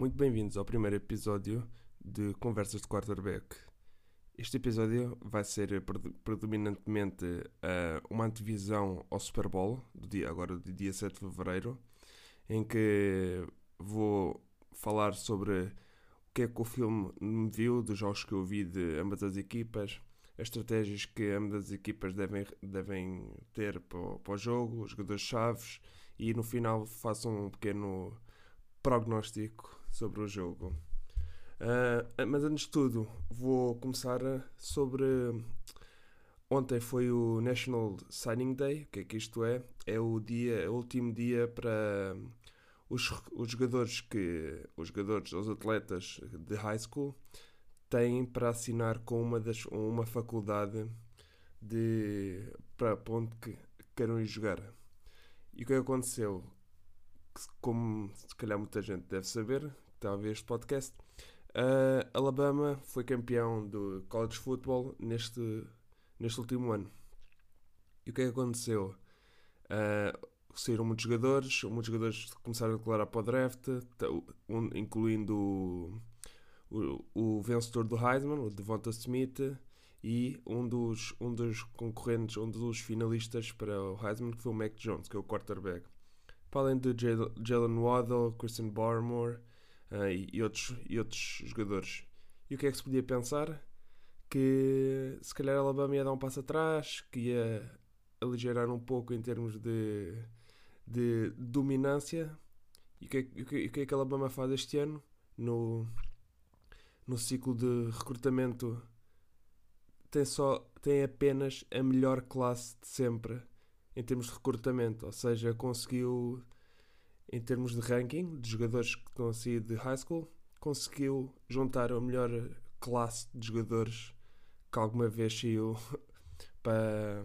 Muito bem-vindos ao primeiro episódio de Conversas de Quarterback. Este episódio vai ser predominantemente uh, uma antevisão ao Super Bowl, do dia, agora do dia 7 de Fevereiro, em que vou falar sobre o que é que o filme me viu, dos jogos que eu vi de ambas as equipas, as estratégias que ambas as equipas devem, devem ter para para o jogo, os jogadores-chaves, e no final faço um pequeno prognóstico sobre o jogo. Uh, mas antes de tudo, vou começar sobre. Ontem foi o National Signing Day. O que é que isto é? É o dia, o último dia para os, os jogadores que. Os jogadores, os atletas de high school têm para assinar com uma, das, uma faculdade de, para onde que queiram ir jogar. E o que aconteceu? Como se calhar muita gente deve saber, talvez este podcast, uh, Alabama foi campeão do college football neste, neste último ano. E o que é que aconteceu? Uh, saíram muitos jogadores, muitos jogadores começaram a declarar para o draft, um, incluindo o, o, o, vencedor do Heisman, o Devonta Smith, e um dos, um dos concorrentes, um dos finalistas para o Heisman, que foi o Mac Jones, que é o quarterback. Para além de Jalen Waddle, Christian Barmore, uh, e, e, outros, e outros jogadores. E o que é que se podia pensar? Que se calhar a Alabama ia dar um passo atrás, que ia aligerar um pouco em termos de, de dominância. E o que, é, o, que, o que é que a Alabama faz este ano? No, no ciclo de recrutamento tem, só, tem apenas a melhor classe de sempre em termos de recrutamento, ou seja, conseguiu em termos de ranking de jogadores que estão a sair de high school, conseguiu juntar a melhor classe de jogadores que alguma vez saiu para,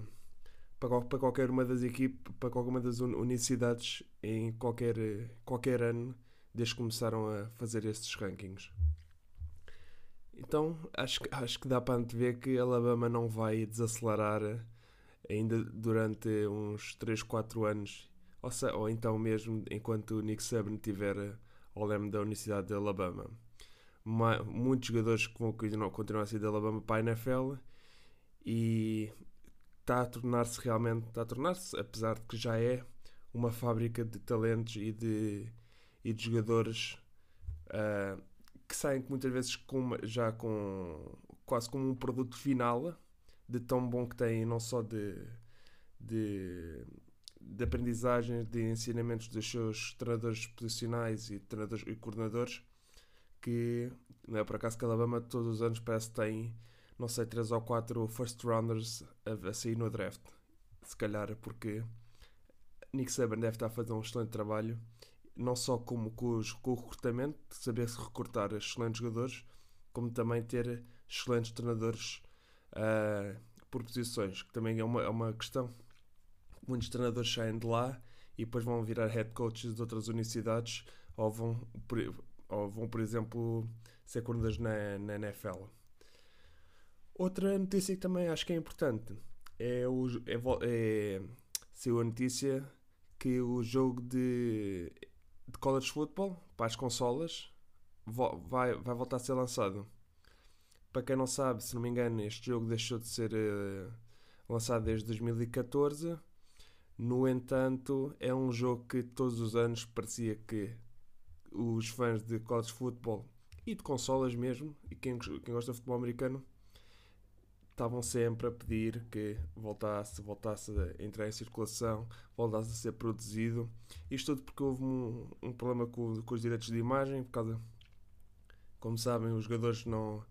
para, para qualquer uma das equipes, para qualquer uma das universidades em qualquer, qualquer ano desde que começaram a fazer estes rankings. Então acho, acho que dá para antever que Alabama não vai desacelerar ainda durante uns 3, 4 anos ou, ou então mesmo enquanto Nick Saban estiver ao leme da Universidade de Alabama. Ma, muitos jogadores que vão continuar, a ser de Alabama para a NFL e está a tornar-se realmente, está a tornar-se, apesar de que já é, uma fábrica de talentos e de, e de jogadores uh, que saem muitas vezes com, já com quase como um produto final de tão bom que têm, não só de, de de aprendizagem, de ensinamentos dos seus treinadores posicionais e treinadores e coordenadores, que não é por acaso que a Alabama todos os anos parece que tem, não sei, 3 ou 4 first rounders a, a sair no draft. Se calhar é porque Nick Saban deve estar a fazer um excelente trabalho, não só como com, os, com o recrutamento, de saber se recrutar excelentes jogadores, como também ter excelentes treinadores uh, por posições, que também é uma, é uma questão muitos treinadores saem de lá e depois vão virar head coaches de outras universidades ou vão, ou vão por exemplo, ser coordenadores na, na NFL. Outra notícia que também acho que é importante é, o, é, é saiu a notícia que o jogo de, de college football para as consolas vai, vai voltar a ser lançado. Para quem não sabe, se não me engano, este jogo deixou de ser uh, lançado desde 2014 no entanto, é um jogo que todos os anos parecia que os fãs de college football e de consolas mesmo, e quem, quem gosta de futebol americano, estavam sempre a pedir que voltasse, voltasse a entrar em circulação, voltasse a ser produzido. Isto tudo porque houve um, um problema com, com, os direitos de imagem, por causa, como sabem, os jogadores não,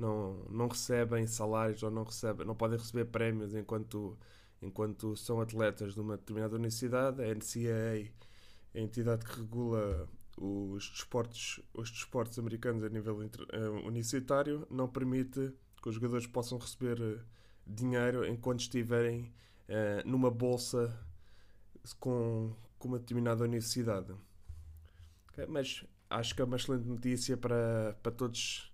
não, não recebem salários ou não, recebem, não podem receber prémios enquanto enquanto são atletas de uma determinada universidade, a NCAA, a entidade que regula os desportos, os desportos americanos a nível uh, universitário, não permite que os jogadores possam receber uh, dinheiro enquanto estiverem uh, numa bolsa com, com uma determinada universidade. Okay? Mas acho que é uma excelente notícia para, para todos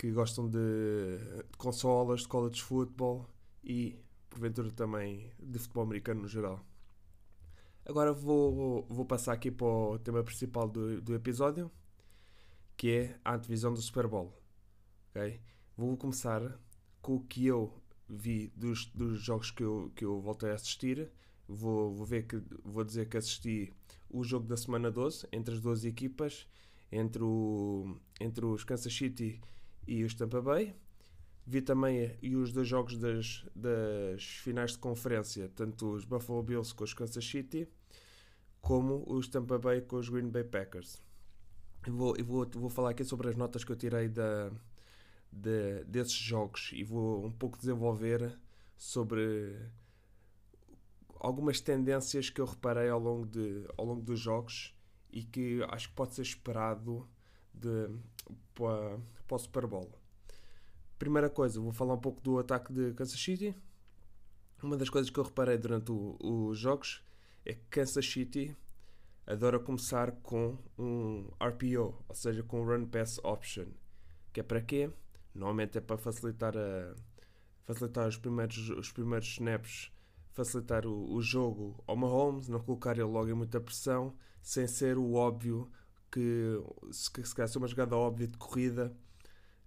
que gostam de, de consolas, de college football e porventura também de futebol americano no geral. Agora vou, vou passar aqui para o tema principal do, do episódio. que é a antevisão do Super Bowl. Okay? Vou começar com o que eu vi dos, dos jogos que eu, que eu voltei a assistir. Vou, vou, ver que, vou dizer que assisti o jogo da semana 12 entre as duas equipas, entre, o, entre os Kansas City e os Tampa Bay. Vi também e os dois jogos das, das finais de conferência, tanto os Buffalo Bills com os Kansas City, como os Tampa Bay com os Green Bay Packers. Eu vou, eu vou, vou falar aqui sobre as notas que eu tirei da, de, desses jogos e vou um pouco desenvolver sobre algumas tendências que eu reparei ao longo, de, ao longo dos jogos e que acho que pode ser esperado de, para, para o Super Bowl. Primeira coisa, vou falar um pouco do ataque de Kansas City. Uma das coisas que eu reparei durante os jogos é que Kansas City adora começar com um RPO, ou seja, com Run Pass Option. Que é para quê? Normalmente é para facilitar, a, facilitar os, primeiros, os primeiros snaps, facilitar o, o jogo ao Mahomes, não colocar ele logo em muita pressão, sem ser o óbvio que se, se calhar uma jogada óbvia de corrida,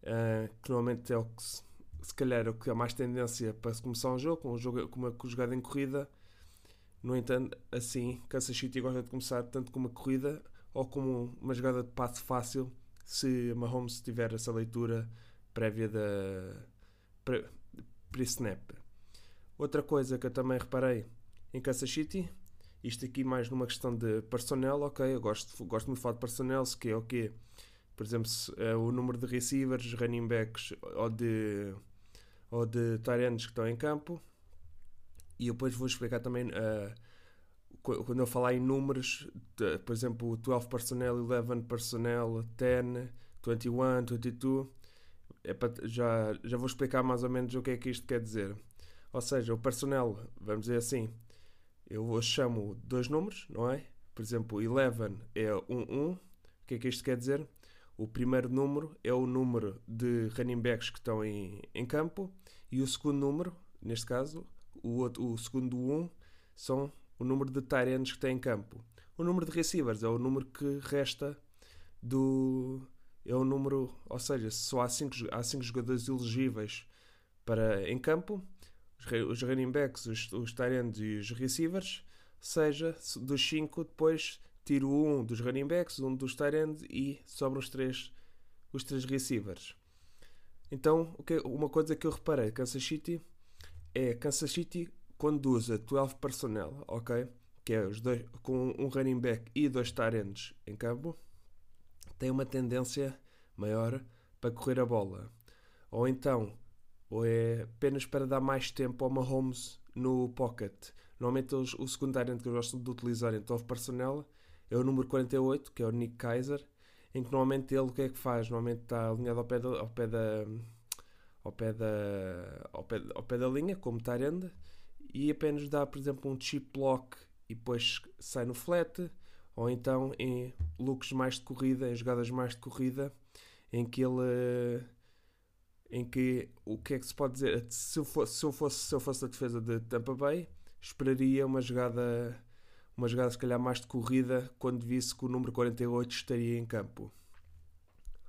uh, que normalmente é o que se, se calhar é o que há mais tendência para se começar um jogo, um jogo, com uma jogada em corrida. No entanto, assim, Kansas City gosta de começar tanto com uma corrida ou como uma jogada de passe fácil, se Mahomes tiver essa leitura prévia da pre-snap. Outra coisa que eu também reparei em Kansas City, isto aqui mais numa questão de personnel, ok, eu gosto, gosto muito de falar de personnel, que é o quê? Por exemplo, é o número de receivers, running backs ou de, ou de tight que estão em campo. E depois vou explicar também, uh, quando eu falar em números, de, por exemplo, 12 personnel, 11 personnel, 10, 21, 22, é para, já, já vou explicar mais ou menos o que é que isto quer dizer. Ou seja, o personnel, vamos dizer assim, eu chamo dois números, não é? Por exemplo, 11 é 1, 1. O que é que isto quer dizer? O primeiro número é o número de running backs que estão em, em campo e o segundo número, neste caso, o, outro, o segundo 1, são o número de tight que tem em campo. O número de receivers é o número que resta do, é o número, ou seja, só há 5 há cinco jogadores elegíveis para em campo, os, running backs, os, os tight e os receivers, seja dos 5 depois tiro um dos running backs, um dos tight e sobram os três, os três receivers. Então, uma coisa que eu reparei Kansas City é Kansas City quando usa 12 personnel, ok? Que é os dois, com um running back e dois tight em campo tem uma tendência maior para correr a bola. Ou então, ou é apenas para dar mais tempo ao Mahomes no pocket. Normalmente eles, o secundário que eu gosto de utilizar em top personnel é o número 48, que é o Nick Kaiser, em que normalmente ele o que é que faz? Normalmente está alinhado ao pé da, ao pé da, ao pé da, ao pé, ao pé da linha, como Tyrande, e apenas dá, por exemplo, um chip block e depois sai no flat, ou então em looks mais de corrida, em jogadas mais de corrida, em que ele em que o que é que se pode dizer se eu fosse, se eu fosse, se eu fosse a defesa de Tampa Bay esperaria uma jogada uma jogada se calhar mais de corrida quando visse que o número 48 estaria em campo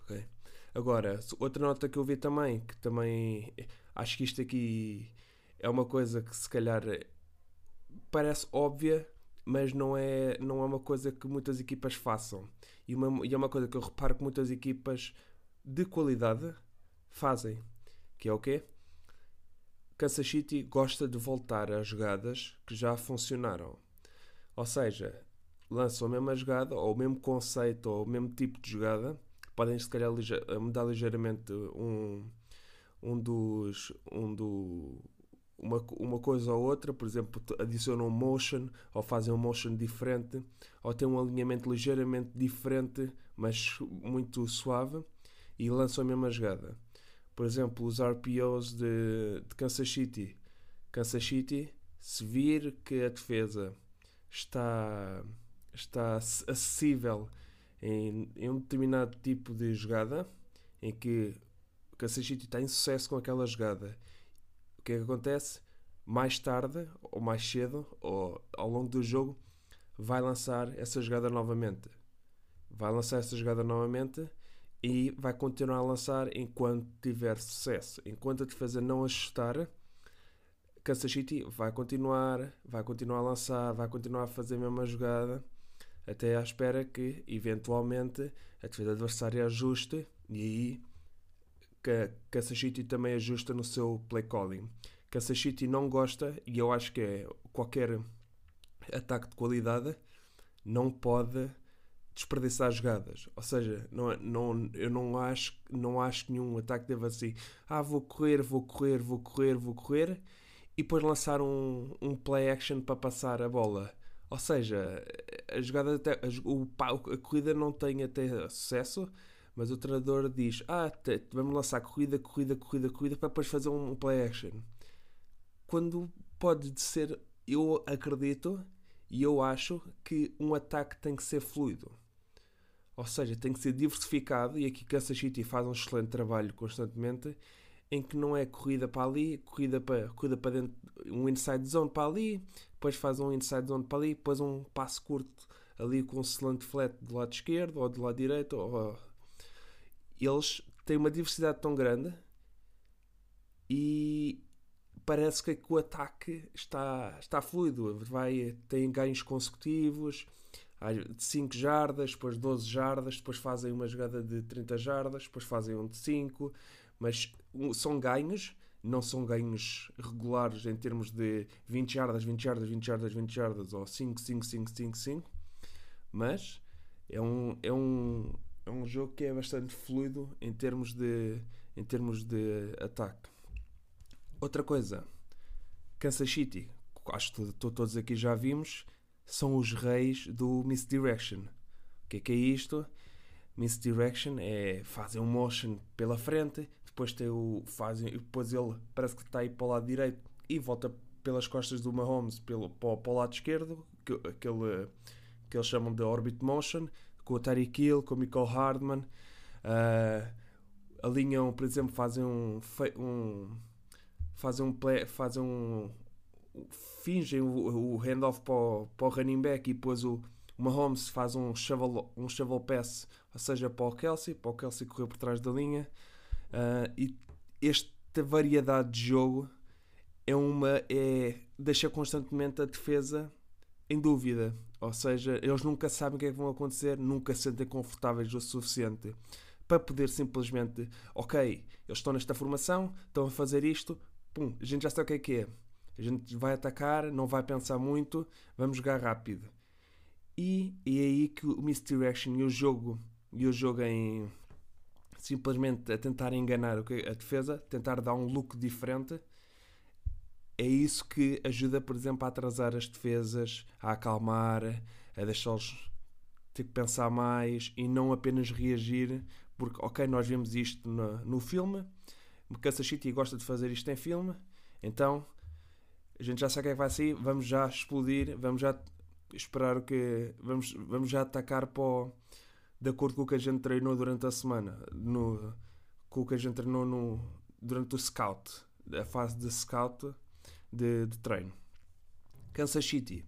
okay. agora outra nota que eu vi também que também acho que isto aqui é uma coisa que se calhar parece óbvia mas não é, não é uma coisa que muitas equipas façam. E, uma, e é uma coisa que eu reparo que muitas equipas de qualidade fazem. Que é o quê? Kansas City gosta de voltar a jogadas que já funcionaram. Ou seja, lançam a mesma jogada, ou o mesmo conceito, ou o mesmo tipo de jogada. Podem, se calhar, mudar ligeiramente um, um dos. Um do, uma, uma coisa ou outra, por exemplo, adicionam um motion ou fazem um motion diferente ou têm um alinhamento ligeiramente diferente, mas muito suave e lançam a mesma jogada. Por exemplo, os RPOs de, de Kansas City. Kansas City, se vir que a defesa está, está acessível em, em um determinado tipo de jogada, em que Kansas City está em sucesso com aquela jogada que é que acontece? Mais tarde, ou mais cedo, ou ao longo do jogo, vai lançar essa jogada novamente. Vai lançar essa jogada novamente e vai continuar a lançar enquanto tiver sucesso. Enquanto a defesa não ajustar, Kansas City vai continuar, vai continuar a lançar, vai continuar a fazer a mesma jogada, até à espera que, eventualmente, a defesa adversária ajuste e aí que Kansas City também ajusta no seu play calling. Kansas City não gosta, e eu acho que é qualquer ataque de qualidade, não pode desperdiçar jogadas. Ou seja, não, não, eu não acho, não acho que nenhum ataque deva assim, ah, vou correr, vou correr, vou correr, vou correr, e depois lançar um, um play action para passar a bola. Ou seja, a jogada até, a, o, a corrida não tem até sucesso, mas o treinador diz: Ah, te, vamos lançar corrida, corrida, corrida, corrida para depois fazer um, um play action. Quando pode ser, eu acredito e eu acho que um ataque tem que ser fluido. Ou seja, tem que ser diversificado e aqui Kansas City faz um excelente trabalho constantemente em que não é corrida para ali, corrida para, corrida para dentro, um inside zone para ali, depois faz um inside zone para ali, depois um passo curto ali com um slant flat do lado esquerdo ou do lado direito. Ou... Eles têm uma diversidade tão grande e parece que o ataque está, está fluido, vai, tem ganhos consecutivos de 5 jardas, depois 12 jardas, depois fazem uma jogada de 30 jardas, depois fazem um de 5, mas são ganhos, não são ganhos regulares em termos de 20 jardas, 20 jardas, 20 jardas, 20 jardas ou 5, 5, 5, 5, 5, mas é um, é um, é um jogo que é bastante fluido em termos de, em termos de ataque. Outra coisa, Kansas City, acho que todos aqui já vimos, são os reis do misdirection. O que é que é isto? Misdirection é fazem um motion pela frente, depois tem o fazem, depois ele parece que está aí para o lado direito e volta pelas costas do Mahomes pelo, para, para o lado esquerdo, que, aquele que eles chamam de orbit motion, com o Tyreek Hill, com o Michael Hardman. Uh, alinham, por exemplo, fazem um, um fazem um play, fazem um fingem o, o handoff para o, para o running back e depois o, Mahomes faz um shovel, um shovel pass, ou seja, para o Kelsey, para o Kelsey correr por trás da linha. Uh, e esta variedade de jogo é uma é deixa constantemente a defesa em dúvida. Ou seja, eles nunca sabem o que é que vão acontecer, nunca se sentem confortáveis o suficiente para poder simplesmente, ok, eles estão nesta formação, estão a fazer isto, pum, a gente já sabe o que é que é. A gente vai atacar, não vai pensar muito, vamos jogar rápido. E, e é aí que o misdirection e o jogo, e o jogo em simplesmente a tentar enganar a defesa, tentar dar um look diferente, é isso que ajuda, por exemplo, a atrasar as defesas, a acalmar, a deixá-los ter que pensar mais e não apenas reagir, porque, ok, nós vemos isto no, no filme, Kansas City gosta de fazer isto em filme, então a gente já sabe o que é que vai sair, vamos já explodir, vamos já esperar o que. Vamos, vamos já atacar para o, de acordo com o que a gente treinou durante a semana, no, com o que a gente treinou no, durante o scout, a fase de scout de, de treino. Kansas City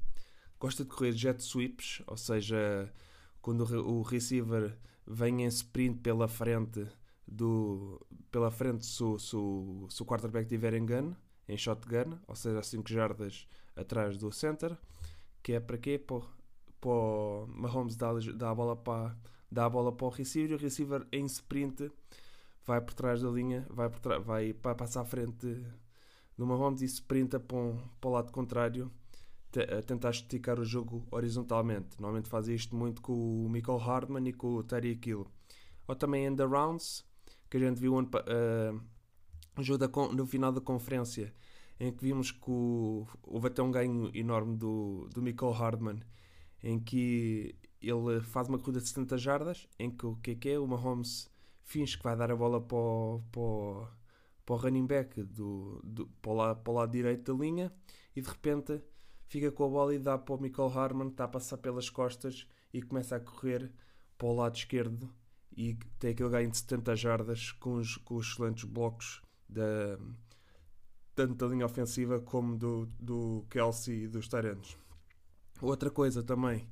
gosta de correr jet sweeps, ou seja, quando o, o receiver vem em sprint pela frente do pela frente se, se, se o quarterback tiver em gun em shotgun, ou seja, a 5 jardas atrás do center, que é para quê? Para, para o Mahomes dar, dar, a bola para, dar a bola para o receiver e o receiver em sprint vai por trás da linha, vai, por vai para passar à frente do Mahomes e sprinta para, um, para o lado contrário a tentar esticar o jogo horizontalmente. Normalmente faz isto muito com o Michael Hardman e com o Terry Kill. Ou também end rounds, que a gente viu uh, ajuda no final da conferência em que vimos que o, houve até um ganho enorme do, do Michael Hardman em que ele faz uma corrida de 70 jardas em que o que é que é? O Mahomes finge que vai dar a bola para o, para o, para o running back do, do, para, o lado, para o lado direito da linha e de repente fica com a bola e dá para o Michael Harman que está a passar pelas costas e começa a correr para o lado esquerdo e tem aquele ganho de 70 jardas com os, com os excelentes blocos da, tanto da linha ofensiva como do, do Kelsey e dos Tyrants. Outra coisa também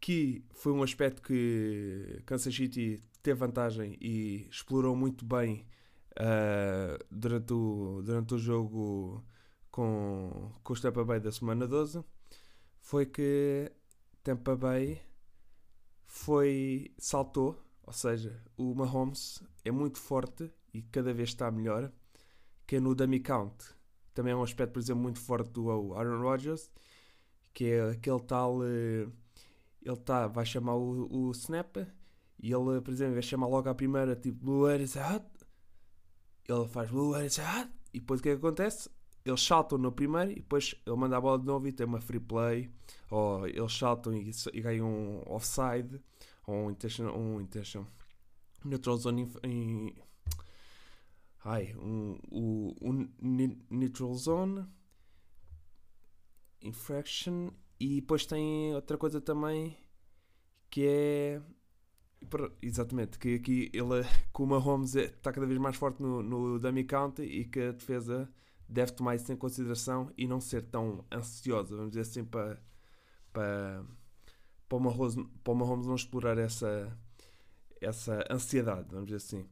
que foi um aspecto que Kansas City ter vantagem e explorou muito bem uh, durante, o, durante o jogo com, com o Tampa Bay da semana 12 foi que Tampa Bay foi saltou, ou seja, o Mahomes é muito forte e cada vez está melhor, que é no dummy count. Também é um aspecto, por exemplo, muito forte do Aaron Rodgers, que é aquele tal, eh, ele tá, vai chamar o, o snap e ele, por exemplo, vai chamar logo à primeira, tipo, Blue Air is hot. Ele faz Blue Air is hot. E depois o que, é que acontece? Eles saltam no primeiro e depois ele manda a bola de novo e tem uma free play. Ou eles saltam e, e ganham um offside. Ou um intention. Um intention neutral zone ai, um, um neutral zone infraction e depois tem outra coisa também que é Exatamente, que aqui ele, que o Mahomes está cada vez mais forte no, no dummy count e que a defesa deve tomar isso em consideração e não ser tão ansiosa, vamos dizer assim, para, para, para, o, Mahomes, para o Mahomes não explorar essa, essa ansiedade, vamos dizer assim.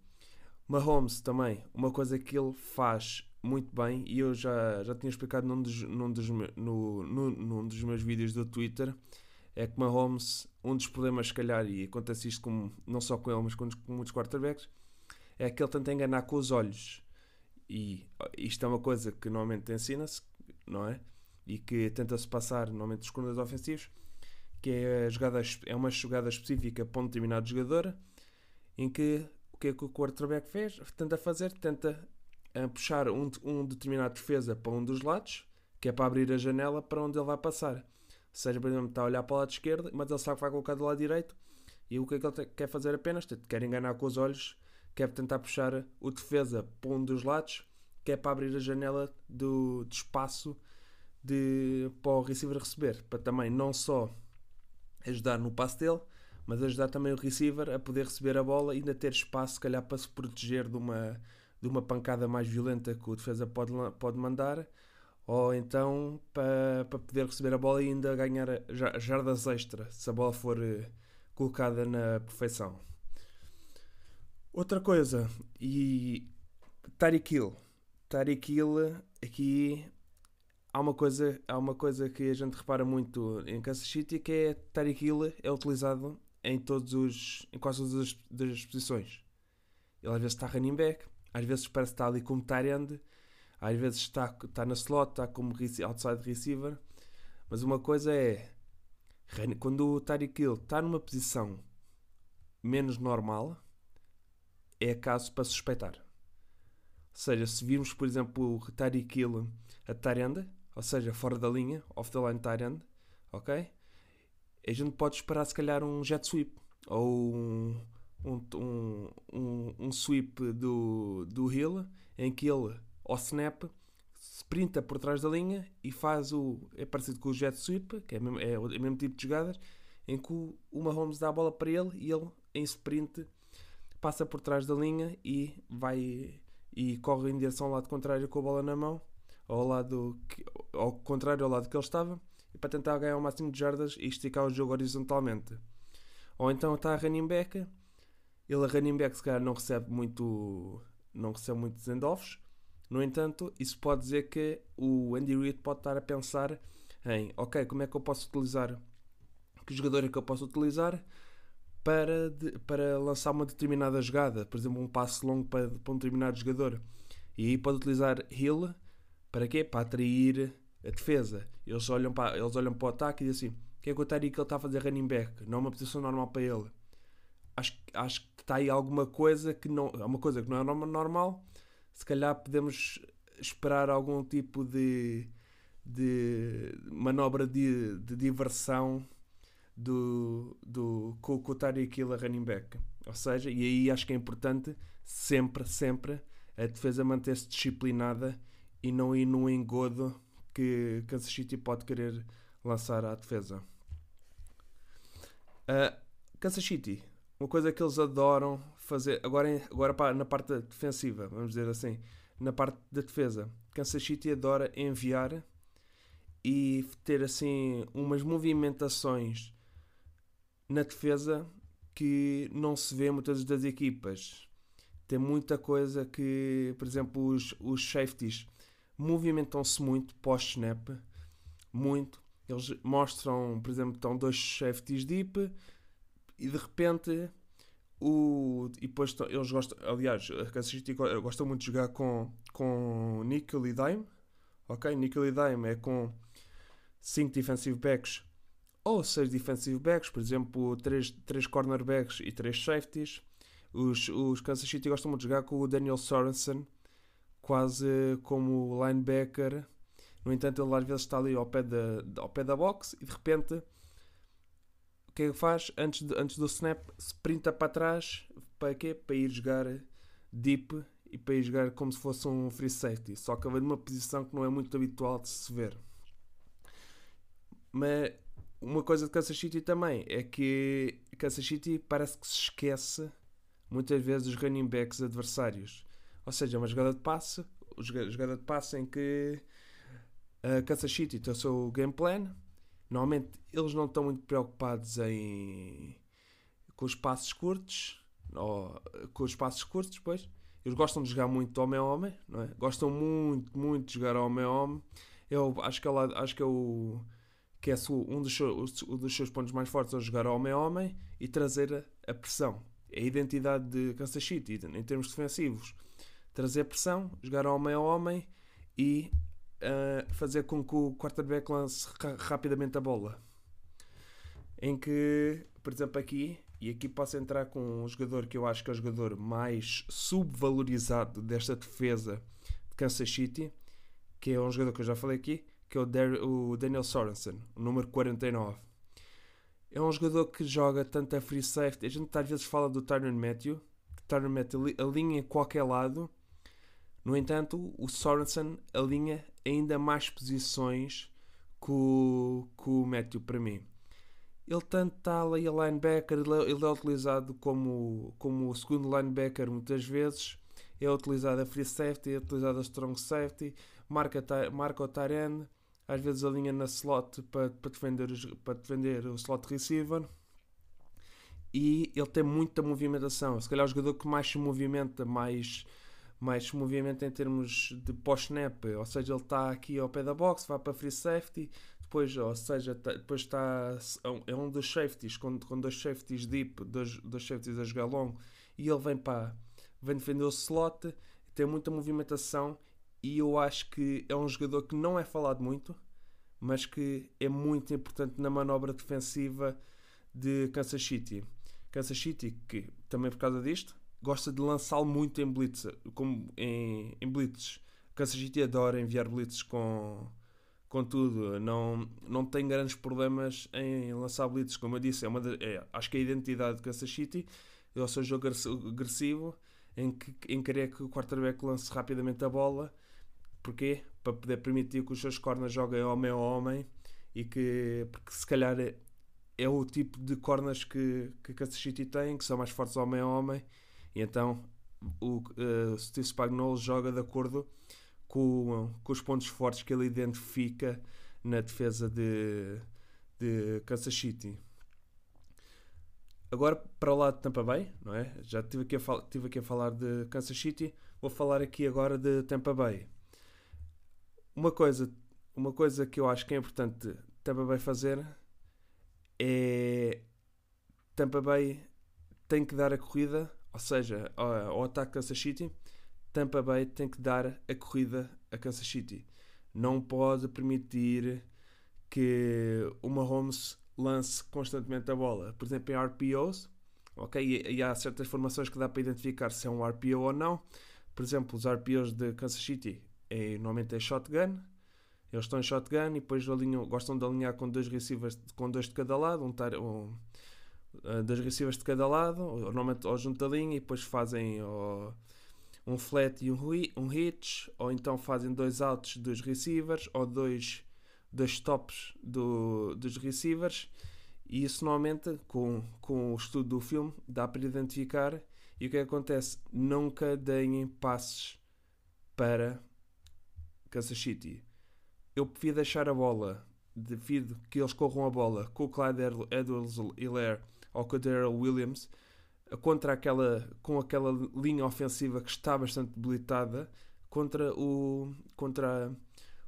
Mahomes também, uma coisa que ele faz muito bem, e eu já, já tinha explicado num dos, num dos, no, no, num dos meus vídeos do Twitter, é que Mahomes, um dos problemas, se calhar, e acontece isto com, não só com ele, mas com, com muitos quarterbacks, é que ele tenta enganar com os olhos. E isto é uma coisa que normalmente ensina-se, não é? E que tenta-se passar, normalmente, dos coordenadores ofensivos, que é, jogada, é uma jogada específica para um determinado jogador, em que que é que o quarterback fez? Tenta fazer, tenta uh, puxar um, um determinado defesa para um dos lados, que é para abrir a janela para onde ele vai passar seja, por exemplo, está a olhar para o lado esquerdo, mas ele sabe que vai colocar do lado direito. E o que é que ele quer fazer apenas? Quer enganar com os olhos, quer tentar puxar o defesa para um dos lados, quer para abrir a janela do, do espaço de, para o receiver receber. Para também não só ajudar no passe dele, mas ajudar também o receiver a poder receber a bola e ainda ter espaço, se calhar, para se proteger de uma, de uma pancada mais violenta que o defesa pode, pode mandar ou então para, para poder receber a bola e ainda ganhar jardas extra se a bola for uh, colocada na perfeição. Outra coisa, e Tariq Hill. Tariq Hill, aqui há uma coisa, há uma coisa que a gente repara muito em Kansas City que é Tariq Hill é utilizado em todos os em quase todas as, das posições. Ele às vezes está running back, às vezes parece estar ali como tight end, às vezes está, está na slot, está como outside receiver. Mas uma coisa é quando o Tyreek Hill está numa posição menos normal, é caso para suspeitar. Ou seja, se virmos, por exemplo, o Tyreek Hill a Tyrande, ou seja, fora da linha, off the line Tyrande, ok? A gente pode esperar se calhar um jet sweep ou um, um, um, um, sweep do, do Hill em que ele ao snap, sprinta por trás da linha e faz o. É parecido com o jet sweep, que é, mesmo, é o mesmo tipo de jogadas, em que o, o Mahomes dá a bola para ele e ele, em sprint, passa por trás da linha e vai e corre em direção ao lado contrário com a bola na mão, ao lado que, ao contrário ao lado que ele estava, e para tentar ganhar o máximo de jardas e esticar o jogo horizontalmente. Ou então está a running back, ele a running back se calhar não recebe muito não recebe muitos end-offs, no entanto, isso pode dizer que o Andy Reid pode estar a pensar em, ok, como é que eu posso utilizar, que jogador é que eu posso utilizar para, de, para lançar uma determinada jogada, por exemplo, um passe longo para, para um determinado jogador. E aí pode utilizar Hill para quê? Para atrair a defesa. Eles olham para, eles olham para o ataque e dizem assim: o que é que o Tyreek ele está a fazer running back? Não é uma posição normal para ele. Acho, acho que está aí alguma coisa que não é uma coisa que não é normal se calhar podemos esperar algum tipo de, de manobra de, de diversão do, do, com, com o Hill a running back. Ou seja, e aí acho que é importante sempre, sempre a defesa manter-se disciplinada e não ir num engodo que Kansas City pode querer lançar à defesa. Uh, Kansas City, uma coisa que eles adoram fazer, agora, agora na parte defensiva, vamos dizer assim, na parte da defesa, Kansas City adora enviar e ter assim umas movimentações na defesa que não se vê muitas das equipas. Tem muita coisa que, por exemplo, os, os safeties movimentam-se muito pós-snap, muito. Eles mostram, por exemplo, estão dois safeties deep e de repente o, e depois eles gostam, aliás, a Kansas City gosta muito de jogar com, com nickel e dime, ok? Nickel e dime é com 5 defensive backs ou 6 defensive backs, por exemplo, 3, 3 cornerbacks e 3 safeties. Os, os Kansas City gostam muito de jogar com o Daniel Sorensen, quase como linebacker. No entanto, ele às vezes está ali ao pé da, ao pé da box e de repente o que é que faz? Antes, de, antes do snap, sprinta para trás para quê? Para ir jogar deep e para ir jogar como se fosse um free safety. Só que numa posição que não é muito habitual de se ver. Mas uma coisa de Kansas City também é que Kansas City parece que se esquece muitas vezes dos running backs adversários. Ou seja, uma jogada de passe, jogada de passe em que a Kansas City tem o game plan. Normalmente eles não estão muito preocupados em com os passos curtos, ou com os passos curtos, depois. Eles gostam de jogar muito homem a homem, não é? Gostam muito, muito de jogar homem a homem. Eu acho que é, acho que é o que é um dos, seus, dos seus pontos mais fortes é jogar homem a homem e trazer a, a pressão. É a identidade de Kansas City em termos defensivos. Trazer pressão, jogar homem a homem e uh, fazer com que o quarterback lance ra rapidamente a bola. Em que, por exemplo, aqui, e aqui posso entrar com um jogador que eu acho que é o jogador mais subvalorizado desta defesa de Kansas City, que é um jogador que eu já falei aqui, que é o, o Daniel Sorensen, o número 49. É um jogador que joga tanto a free safety. A gente às vezes fala do Tyron Matthew, Tyron Matthew alinha em qualquer lado. No entanto, o Sorensen alinha ainda mais posições que o, que o Matthew para mim. Ele tanto está ali a linebacker, ele é, é utilizado como, como o segundo linebacker muitas vezes, é utilizado a free safety, é utilizado a strong safety, marca, marca o tight às vezes alinha na slot para, para, defender, para defender o slot receiver e ele tem muita movimentação. Se calhar o jogador que mais se movimenta, mais, mais se movimenta em termos de pós-snap, ou seja, ele está aqui ao pé da box, vai para free safety, depois, ou seja, tá, depois está é um dos safeties, com, com dois safeties deep, dois, dois safeties a jogar longo, e ele vem para vem defender o slot, tem muita movimentação e eu acho que é um jogador que não é falado muito, mas que é muito importante na manobra defensiva de Kansas City. Kansas City, que também por causa disto, gosta de lançá-lo muito em blitz, como em, em blitzes. Kansas City adora enviar blitzes com, com tudo, não, não tem grandes problemas em lançar blitzes, como eu disse, é uma de, é, acho que é a identidade de Kansas City é o seu jogo agressivo em que em querer que o quarterback lance rapidamente a bola Porquê? Para poder permitir que os seus corners joguem homem a homem e que, porque se calhar é, é o tipo de corners que, que Kansas City tem, que são mais fortes homem a homem, e então o uh, Steve Spagnuolo joga de acordo com, com os pontos fortes que ele identifica na defesa de, de Kansas City. Agora para o lado de Tampa Bay, não é? Já estive aqui, a estive aqui a falar de Kansas City, vou falar aqui agora de Tampa Bay. Uma coisa, uma coisa que eu acho que é importante Tampa Bay fazer é Tampa Bay tem que dar a corrida, ou seja, ao, ataque Kansas City, Tampa Bay tem que dar a corrida a Kansas City. Não pode permitir que o Mahomes lance constantemente a bola. Por exemplo, em RPOs, ok? E, e, há certas formações que dá para identificar se é um RPO ou não. Por exemplo, os RPOs de Kansas City é, normalmente é shotgun. Eles estão em shotgun e depois alinham, gostam de alinhar com dois receivers com dois de cada lado, um, um uh, dois receivers de cada lado, normalmente ou junto da linha e depois fazem ou, um flat e um, um hitch, ou então fazem dois outs dos receivers ou dois, dois tops do, dos receivers. E isso normalmente, com, com o estudo do filme, dá para identificar. E o que acontece? Nunca deem passes para Kansas City. Eu prefiro deixar a bola, devido que eles corram a bola com o Clyde Edwards Hilaire ou com Williams, contra aquela, com aquela linha ofensiva que está bastante debilitada, contra, o, contra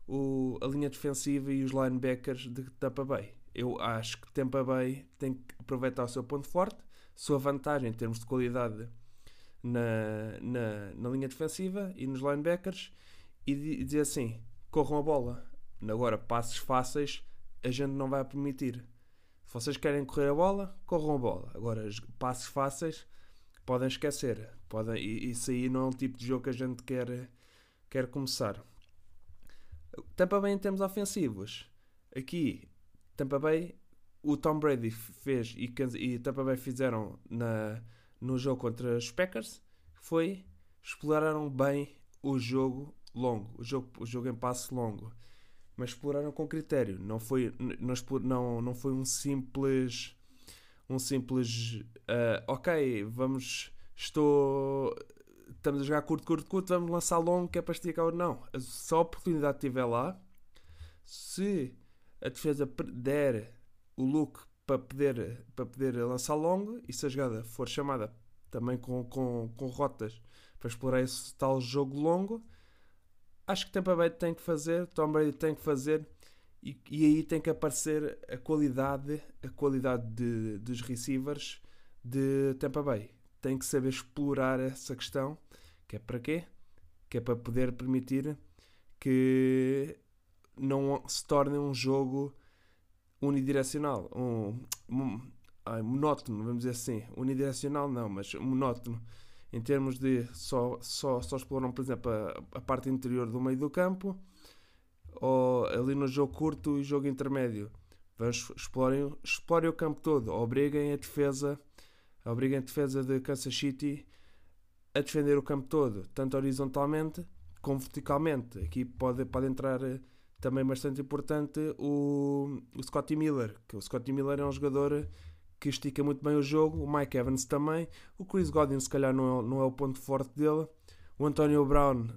o, a linha defensiva e os linebackers de Tampa Bay. Eu acho que Tampa Bay tem que aproveitar o seu ponto forte, sua vantagem em termos de qualidade na, na, na linha defensiva e nos linebackers e dizer assim: corram a bola. Agora, passes fáceis a gente não vai permitir. Vocês querem correr a bola, corram a bola. Agora, passes fáceis podem esquecer. Podem, isso aí não é um tipo de jogo que a gente quer, quer começar. Tampa Bay em termos ofensivos. Aqui, Tampa Bay, o Tom Brady fez e, e Tampa Bay fizeram na, no jogo contra os Packers foi exploraram bem o jogo longo, o jogo, o jogo em passe longo, mas exploraram com critério. Não foi, não, não, não foi um simples, um simples, uh, ok, vamos, estou, estamos a jogar curto, curto, curto, vamos lançar longo que é para esticar. Não, se a oportunidade estiver lá, se a defesa der o look para poder, para poder lançar longo e se a jogada for chamada também com, com, com rotas para explorar esse tal jogo longo, acho que Tampa Bay tem que fazer, Tom Brady tem que fazer e, e aí tem que aparecer a qualidade, a qualidade de, dos receivers de Tampa Bay. Tem que saber explorar essa questão, que é para quê? Que é para poder permitir que não se torne um jogo unidirecional, um, um monótono, vamos dizer assim. Unidirecional não, mas monótono. Em termos de só, só, só exploram, por exemplo, a, a parte interior do meio do campo, ou ali no jogo curto e jogo intermédio. Vamos, explorem, explorem o campo todo, obriguem a defesa, obriguem a defesa de Kansas City a defender o campo todo, tanto horizontalmente como verticalmente. Aqui pode, pode entrar eh, também bastante importante o, o Scotty Miller, que o Scotty Miller é um jogador que estica muito bem o jogo, o Mike Evans também, o Chris Godwin se calhar não é, não é o ponto forte dele, o Antonio Brown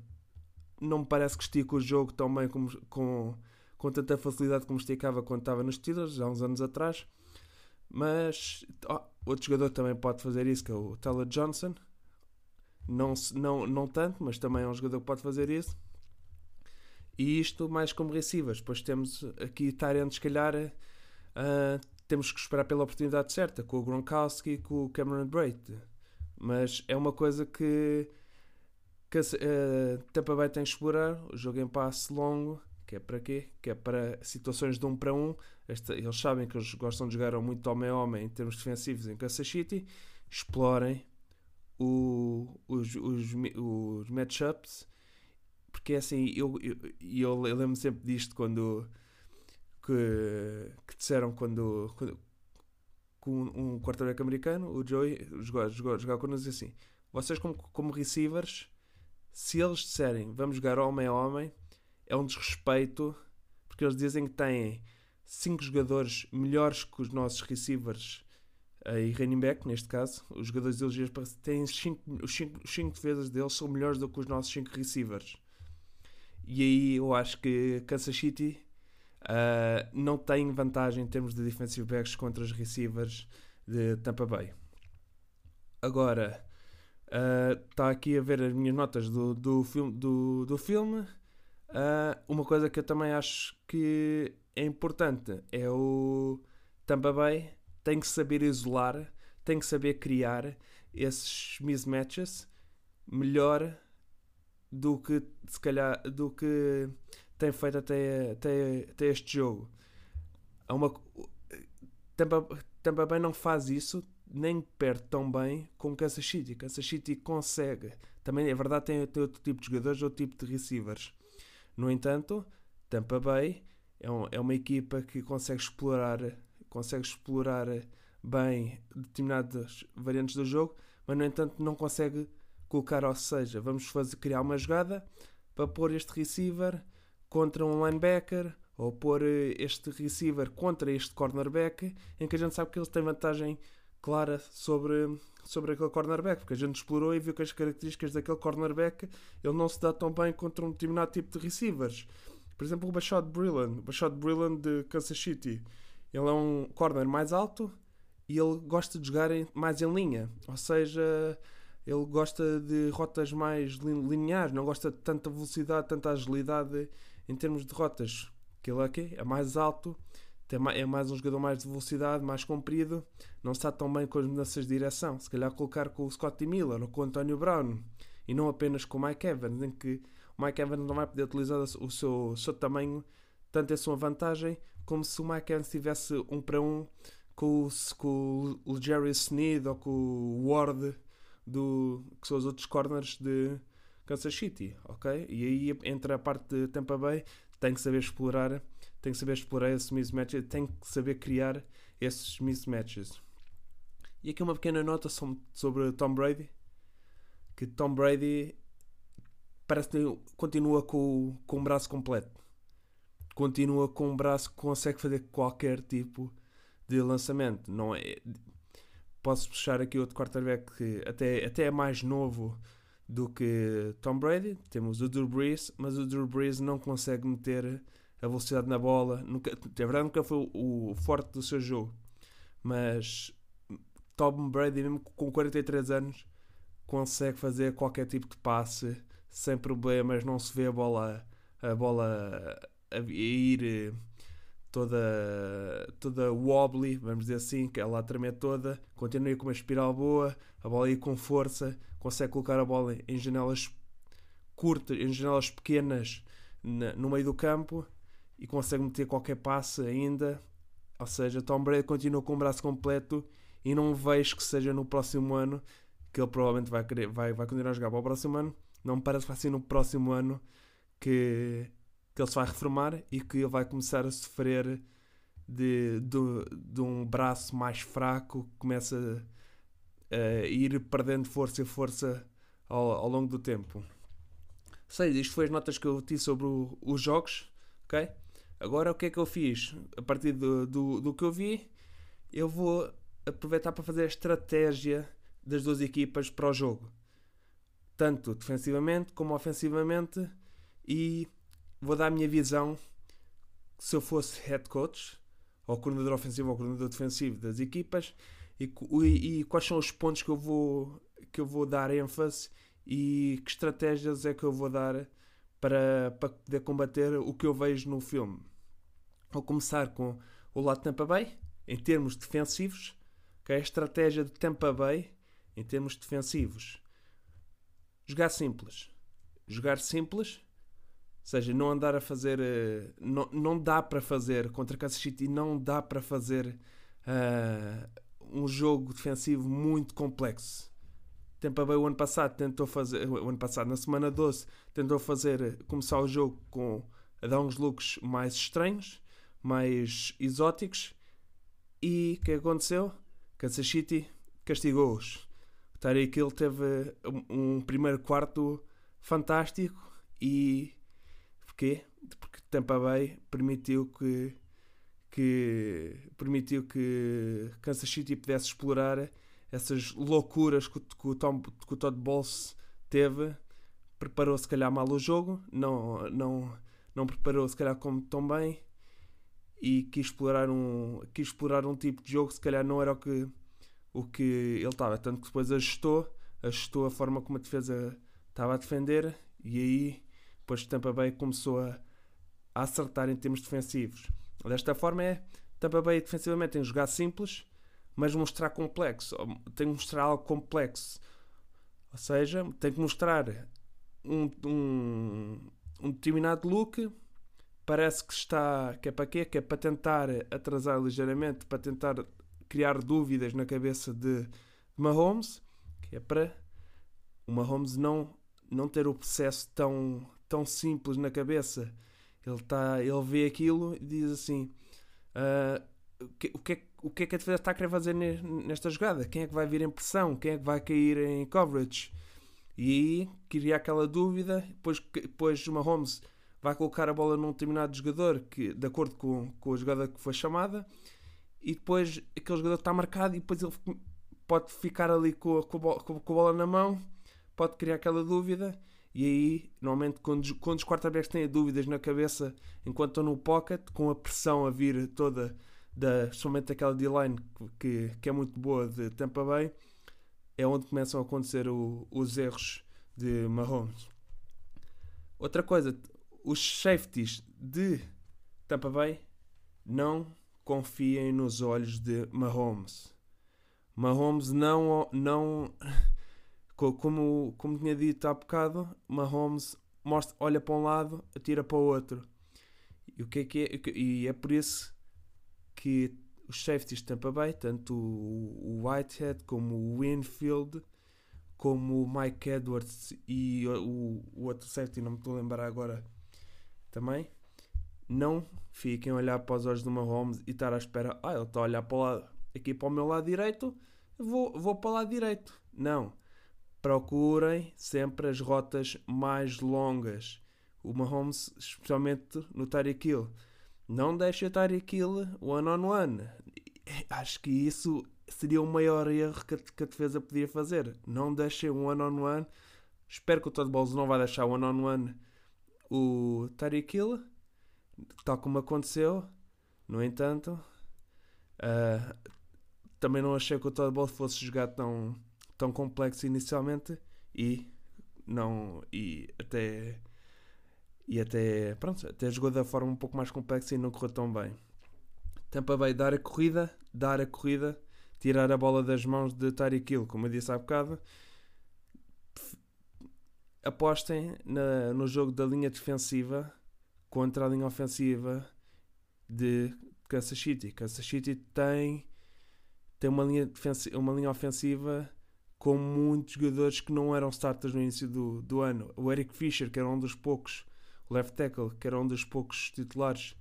não me parece que estica o jogo tão bem como, com, com tanta facilidade como esticava quando estava nos Steelers, há uns anos atrás, mas oh, outro jogador também pode fazer isso, que é o Tyler Johnson, não, não, não tanto, mas também é um jogador que pode fazer isso. E isto mais como receivers. Depois temos aqui Tyrant, se calhar, uh, temos que esperar pela oportunidade certa, com o Gronkowski e com o Cameron Braid. Mas é uma coisa que, que uh, Tampa Bay tem que explorar, o jogo em passe longo, que é para quê? Que é para situações de um para um. Eles sabem que eles gostam de jogar muito homem a homem em termos defensivos em Kansas City. Explorem o, os, os, os matchups, porque é assim, eu, eu, eu, eu lembro sempre disto quando que, que disseram quando, quando com um quarterback americano, o Joey, jogou, jogou, jogou connosco assim: vocês, como, como receivers, se eles disserem vamos jogar homem a homem, é um desrespeito, porque eles dizem que têm 5 jogadores melhores que os nossos receivers e running back, neste caso, os jogadores deles têm cinco, os 5 defesas deles são melhores do que os nossos 5 receivers. E aí eu acho que Kansas City uh, não tem vantagem em termos de defensive backs contra os receivers de Tampa Bay. Agora, está uh, aqui a ver as minhas notas do, do, filme, do, do filme. Uh, uma coisa que eu também acho que é importante é o Tampa Bay tem que saber isolar, tem que saber criar esses mismatches melhor do que se calhar do que tem feito até, até, até este jogo. Há uma, Tampa, Tampa Bay não faz isso nem perto tão bem como Kansas City. Kansas City consegue. Também é verdade, tem, tem outro tipo de jogadores, outro tipo de receivers. No entanto, Tampa Bay é, um, é uma equipa que consegue explorar, consegue explorar bem determinadas variantes do jogo, mas no entanto não consegue colocar, ou seja, vamos fazer, criar uma jogada para pôr este receiver contra um linebacker ou pôr eh, este receiver contra este cornerback, em que a gente sabe que ele tem vantagem clara sobre, sobre aquele cornerback, porque a gente explorou e viu que as características daquele cornerback ele não se dá tão bem contra um determinado tipo de receivers. Por exemplo, o Bashad Brillan, Bashad Brillan de Kansas City. Ele é um corner mais alto e ele gosta de jogar mais em linha, ou seja, ele gosta de rotas mais lineares, não gosta de tanta velocidade, tanta agilidade em termos de rotas. Que ele aqui é mais alto, é mais um jogador mais de velocidade, mais comprido, não está tão bem com as mudanças de direção. Se calhar colocar com o Scotty Miller ou com o António Brown e não apenas com o Mike Evans, em que o Mike Evans não vai poder utilizar o seu, o seu tamanho tanto em sua vantagem como se o Mike Evans tivesse um para um com o, com o Jerry Sneed ou com o Ward do, que são os outros corners de Kansas City, ok? E aí entra a parte de Tampa Bay, tem que saber explorar, tem que saber explorar esses mismatches, tem que saber criar esses mismatches. E aqui uma pequena nota sobre Tom Brady, que Tom Brady parece que continua com, com o braço completo. Continua com um braço que consegue fazer qualquer tipo de lançamento. Não é, posso puxar aqui outro quarterback que até, até é mais novo do que Tom Brady. Temos o Drew Brees, mas o Drew Brees não consegue meter a velocidade na bola. Nunca, é verdade, nunca foi o, forte do seu jogo. Mas Tom Brady, mesmo com 43 anos, consegue fazer qualquer tipo de passe sem problemas. Não se vê a bola, a bola a ir toda, toda wobbly, vamos dizer assim, que ela a tremer toda, continua com uma espiral boa, a bola aí com força, consegue colocar a bola em janelas curtas, em janelas pequenas na, no meio do campo e consegue meter qualquer passe ainda. Ou seja, Tom Brady continua com o braço completo e não vejo que seja no próximo ano que ele provavelmente vai, querer, vai, vai continuar a jogar para o próximo ano. Não me parece que vai ser no próximo ano que que ele se vai reformar e que ele vai começar a sofrer de, de, de um braço mais fraco que começa a, a ir perdendo força e força ao, ao, longo do tempo. Sei, isto foi as notas que eu tive sobre o, os jogos, ok? Agora o que é que eu fiz? A partir do, do, do que eu vi, eu vou aproveitar para fazer a estratégia das duas equipas para o jogo. Tanto defensivamente como ofensivamente e vou dar a minha visão se eu fosse head coach, ou coordenador ofensivo ou coordenador defensivo das equipas, e, e, e, quais são os pontos que eu vou que eu vou dar ênfase e que estratégias é que eu vou dar para, para poder combater o que eu vejo no filme. Vou começar com o lado de Tampa Bay, em termos defensivos, que é a estratégia de Tampa Bay em termos defensivos. Jogar simples. Jogar simples seja, não andar a fazer. Uh, não, não dá para fazer contra Kansas City, não dá para fazer uh, um jogo defensivo muito complexo. Tampa Bay o ano passado tentou fazer, o ano passado, na semana 12, tentou fazer, começar o jogo com a dar uns looks mais estranhos, mais exóticos. E o que aconteceu? Kansas City castigou-os. O Tyreek Hill teve um primeiro quarto fantástico e Porquê? Porque Tampa Bay permitiu que, que permitiu que Kansas City pudesse explorar essas loucuras que, que, o, Tom, que o Todd Bowles teve. Preparou se calhar mal o jogo, não, não, não preparou se calhar como tão bem e quis explorar um, quis explorar um tipo de jogo se calhar não era o que, o que ele estava. Tanto que depois ajustou, ajustou a forma como a defesa estava a defender e aí depois Tampa Bay começou a, a acertar em termos defensivos. Desta forma é Tampa Bay defensivamente tem que jogar simples, mas mostrar complexo, tem que mostrar algo complexo. Ou seja, tem que mostrar um, um, um determinado look, parece que está, que é para quê? Que é para tentar atrasar ligeiramente, para tentar criar dúvidas na cabeça de Mahomes, que é para o Mahomes não, não ter o processo tão tão simples na cabeça. Ele, tá, ele vê aquilo e diz assim: uh, o, que, o, que é, o que é que a defesa está a querer fazer nesta jogada? Quem é que vai vir em pressão? Quem é que vai cair em coverage? E aí cria aquela dúvida. Depois, depois o Mahomes vai colocar a bola num determinado jogador que, de acordo com, com a jogada que foi chamada, e depois aquele jogador está marcado e depois ele pode ficar ali com a, com a, bola, na mão, pode criar aquela dúvida e aí, normalmente, quando, quando os quarterbacks têm dúvidas na cabeça enquanto estão no pocket, com a pressão a vir toda da, somente aquela D-line que, que é muito boa de Tampa Bay, é onde começam a acontecer o, os erros de Mahomes. Outra coisa, os safeties de Tampa Bay não confiem nos olhos de Mahomes. Mahomes não, não como, como tinha dito há bocado, Mahomes mostra, olha para um lado, atira para o outro. E, o que é, que é, e é por isso que os safeties de Tampa Bay, tanto o, Whitehead como o Winfield, como o Mike Edwards e o, o outro safety, não me estou a lembrar agora também, não fiquem a olhar para os olhos do Mahomes e estar à espera, ah, ele está a olhar para o lado, aqui para o meu lado direito, vou, vou para o lado direito. Não. Procurem sempre as rotas mais longas. O Mahomes, especialmente no Tyreek Hill. Não deixe o Tyreek Hill one-on-one. Acho que isso seria o maior erro que a, defesa podia fazer. Não deixem um one-on-one. Espero que o Todd Bowles não vá deixar one-on-one o Tyreek Hill tal como aconteceu. No entanto, uh, também não achei que o Todd Bowles fosse jogar tão, tão complexo inicialmente e não e até e até pronto até jogou da forma um pouco mais complexa e não correu tão bem. Tampa Bay dar a corrida, dar a corrida, tirar a bola das mãos de Tyreek Hill, como eu disse há bocado. Apostem na, no jogo da linha defensiva contra a linha ofensiva de Kansas City. Kansas City tem, tem uma, linha uma linha ofensiva com muitos jogadores que não eram starters no início do, do ano. O Eric Fischer, que era um dos poucos, o left tackle, que era um dos poucos titulares,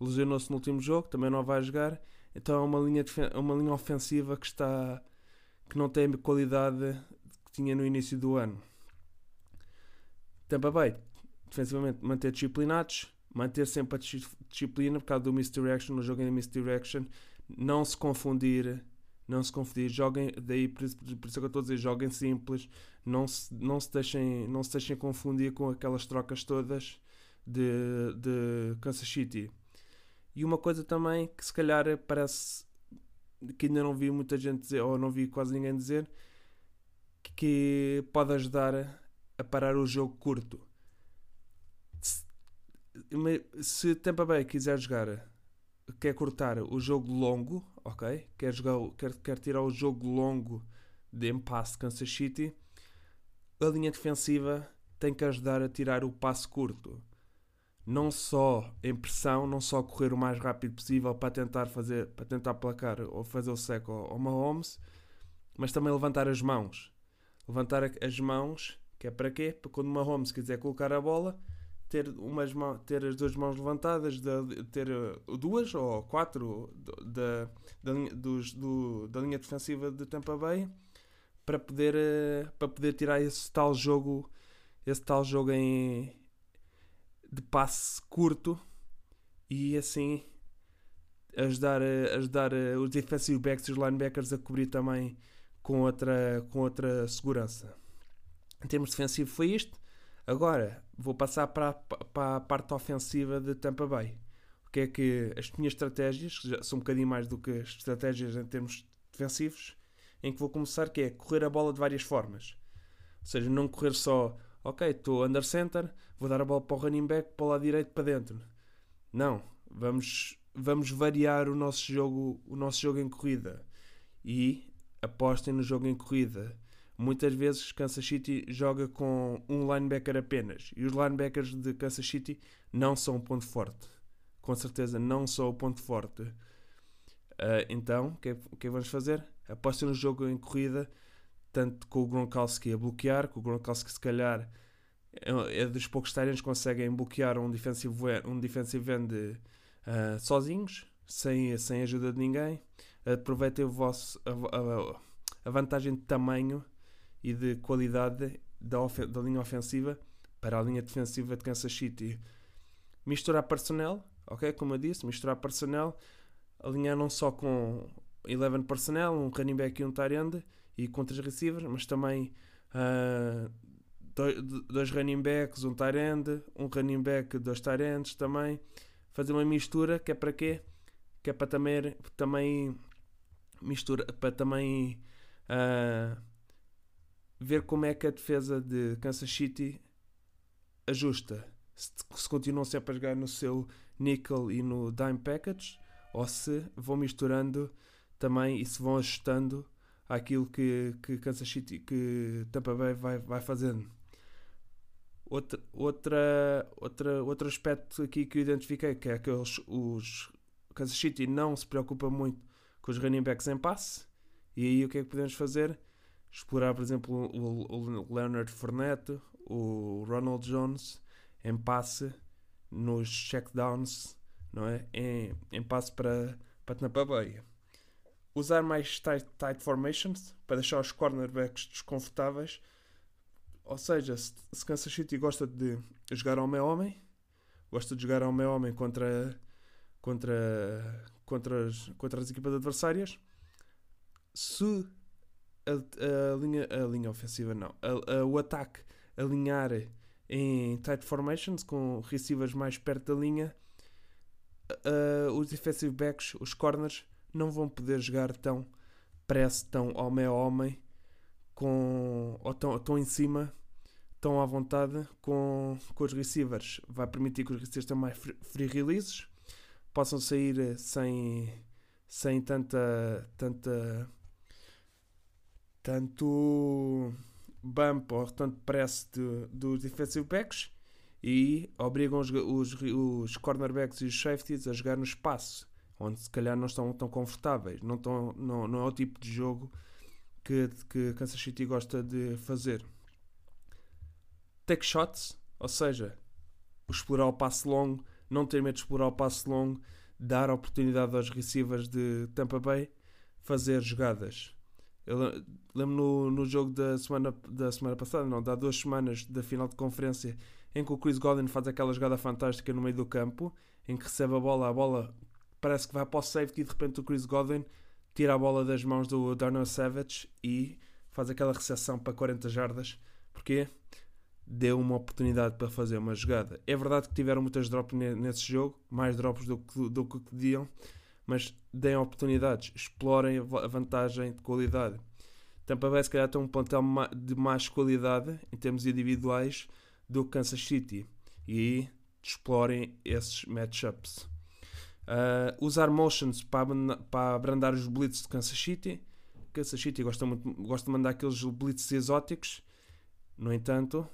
lesionou-se no último jogo, também não vai jogar. Então é uma linha, uma linha ofensiva que está que não tem a qualidade que tinha no início do ano. Tampa Bay, defensivamente, manter disciplinados, manter sempre a disciplina por causa do misdirection, no jogo em misdirection, não se confundir, não se confundir, joguem, daí por isso, por isso é que eu estou a dizer, joguem simples, não se, não se, deixem, não se deixem confundir com aquelas trocas todas de, de Kansas City. E uma coisa também que se calhar parece que ainda não vi muita gente dizer, ou não vi quase ninguém dizer, que pode ajudar a parar o jogo curto se Tampa Bay quiser jogar, quer cortar o jogo longo, ok? Quer, jogar, quer, quer tirar o jogo longo de impasse de Kansas City, a linha defensiva tem que ajudar a tirar o passo curto. Não só em pressão, não só correr o mais rápido possível para tentar fazer, para tentar placar ou fazer o seco ao, Mahomes, mas também levantar as mãos. Levantar as mãos, que é para quê? Para quando o Mahomes quiser colocar a bola, ter, umas ter as duas mãos levantadas, de, ter uh, duas ou quatro da, dos, do, da linha defensiva de Tampa Bay para poder, uh, para poder tirar esse tal jogo esse tal jogo em de passe curto e assim ajudar, uh, ajudar os defensive backs e os linebackers a cobrir também com outra, com outra segurança. Em termos defensivos foi isto. Agora, vou passar para, para a parte ofensiva de Tampa Bay. O que é que as minhas estratégias, que já são um bocadinho mais do que as estratégias em termos defensivos, em que vou começar, que é correr a bola de várias formas. Ou seja, não correr só, ok, estou under center, vou dar a bola para o running back, para o lado direito, para dentro. Não, vamos, vamos variar o nosso jogo, o nosso jogo em corrida. E apostem no jogo em corrida muitas vezes Kansas City joga com um linebacker apenas e os linebackers de Kansas City não são o ponto forte. Com certeza não são o ponto forte. Uh, então, o que, é, o que é vamos fazer? Aposta no jogo em corrida, tanto com o Gronkowski a bloquear, que o Gronkowski se calhar é, é dos poucos Tyrants que conseguem bloquear um defensive, um defensive end uh, sozinhos, sem, sem ajuda de ninguém. Aproveitem o vosso, a, a, a vantagem de tamanho e de qualidade da, da linha ofensiva para a linha defensiva de Kansas City. Misturar personnel, ok? Como eu disse, misturar personnel, alinhar não só com 11 personnel, um running back e um tight end e com três receivers, mas também uh, dois, dois running backs, um tight end, um running back, dois tight ends também. Fazer uma mistura que é para quê? que é para também, também mistura, para também uh, ver como é que a defesa de Kansas City ajusta. Se, se continuam sempre a jogar no seu nickel e no dime package, ou se vão misturando também e se vão ajustando àquilo que, que Kansas City, que Tampa Bay vai, vai fazendo. Outra, outra, outra, outro aspecto aqui que eu identifiquei que é que os, os Kansas City não se preocupa muito com os running backs em passe e aí o que é que podemos fazer? Explorar, por exemplo, o, o Leonard Fournette, o Ronald Jones em passe nos checkdowns, não é? Em, em passe para, para Tampa Bay. Usar mais tight, tight formations para deixar os cornerbacks desconfortáveis ou seja, se, Kansas City gosta de jogar homem a homem, gosta de jogar homem a homem contra, contra, contra, as, contra as equipas adversárias, se a, a, linha, a linha ofensiva não, a, o ataque alinhar em tight formations com receivers mais perto da linha, os defensive backs, os corners, não vão poder jogar tão press, tão homem a homem com, ou tão, tão em cima, tão à vontade com, com os receivers. Vai permitir que os receivers tenham mais free releases, possam sair eh, sem, sem tanta, tanta tanto bump ou tanto press de, dos defensive backs e obrigam os, os, os cornerbacks e os safeties a jogar no espaço onde se calhar não estão tão confortáveis não, tão, não, não é o tipo de jogo que, que Kansas City gosta de fazer. Take shots, ou seja, explorar o passe longo, não ter medo de explorar o passe longo, dar oportunidade aos receivers de Tampa Bay fazer jogadas. Eu lembro no, no jogo da semana, da semana passada, não, há duas semanas da final de conferência, em que o Chris Godwin faz aquela jogada fantástica no meio do campo, em que recebe a bola, a bola parece que vai para o safety e de repente o Chris Godwin tira a bola das mãos do Darnell Savage e faz aquela recepção para 40 jardas. Porque deu uma oportunidade para fazer uma jogada. É verdade que tiveram muitas drops nesse jogo, mais drops do que, do que pediam, mas deem oportunidades, explorem a vantagem de qualidade. Tampa Bay se calhar tem um plantel de mais qualidade em termos individuais do que Kansas City e explorem esses matchups. Uh, usar motions para, para abrandar os blitz de Kansas City. Kansas City gosta, muito, gosta de mandar aqueles blitz exóticos. No entanto,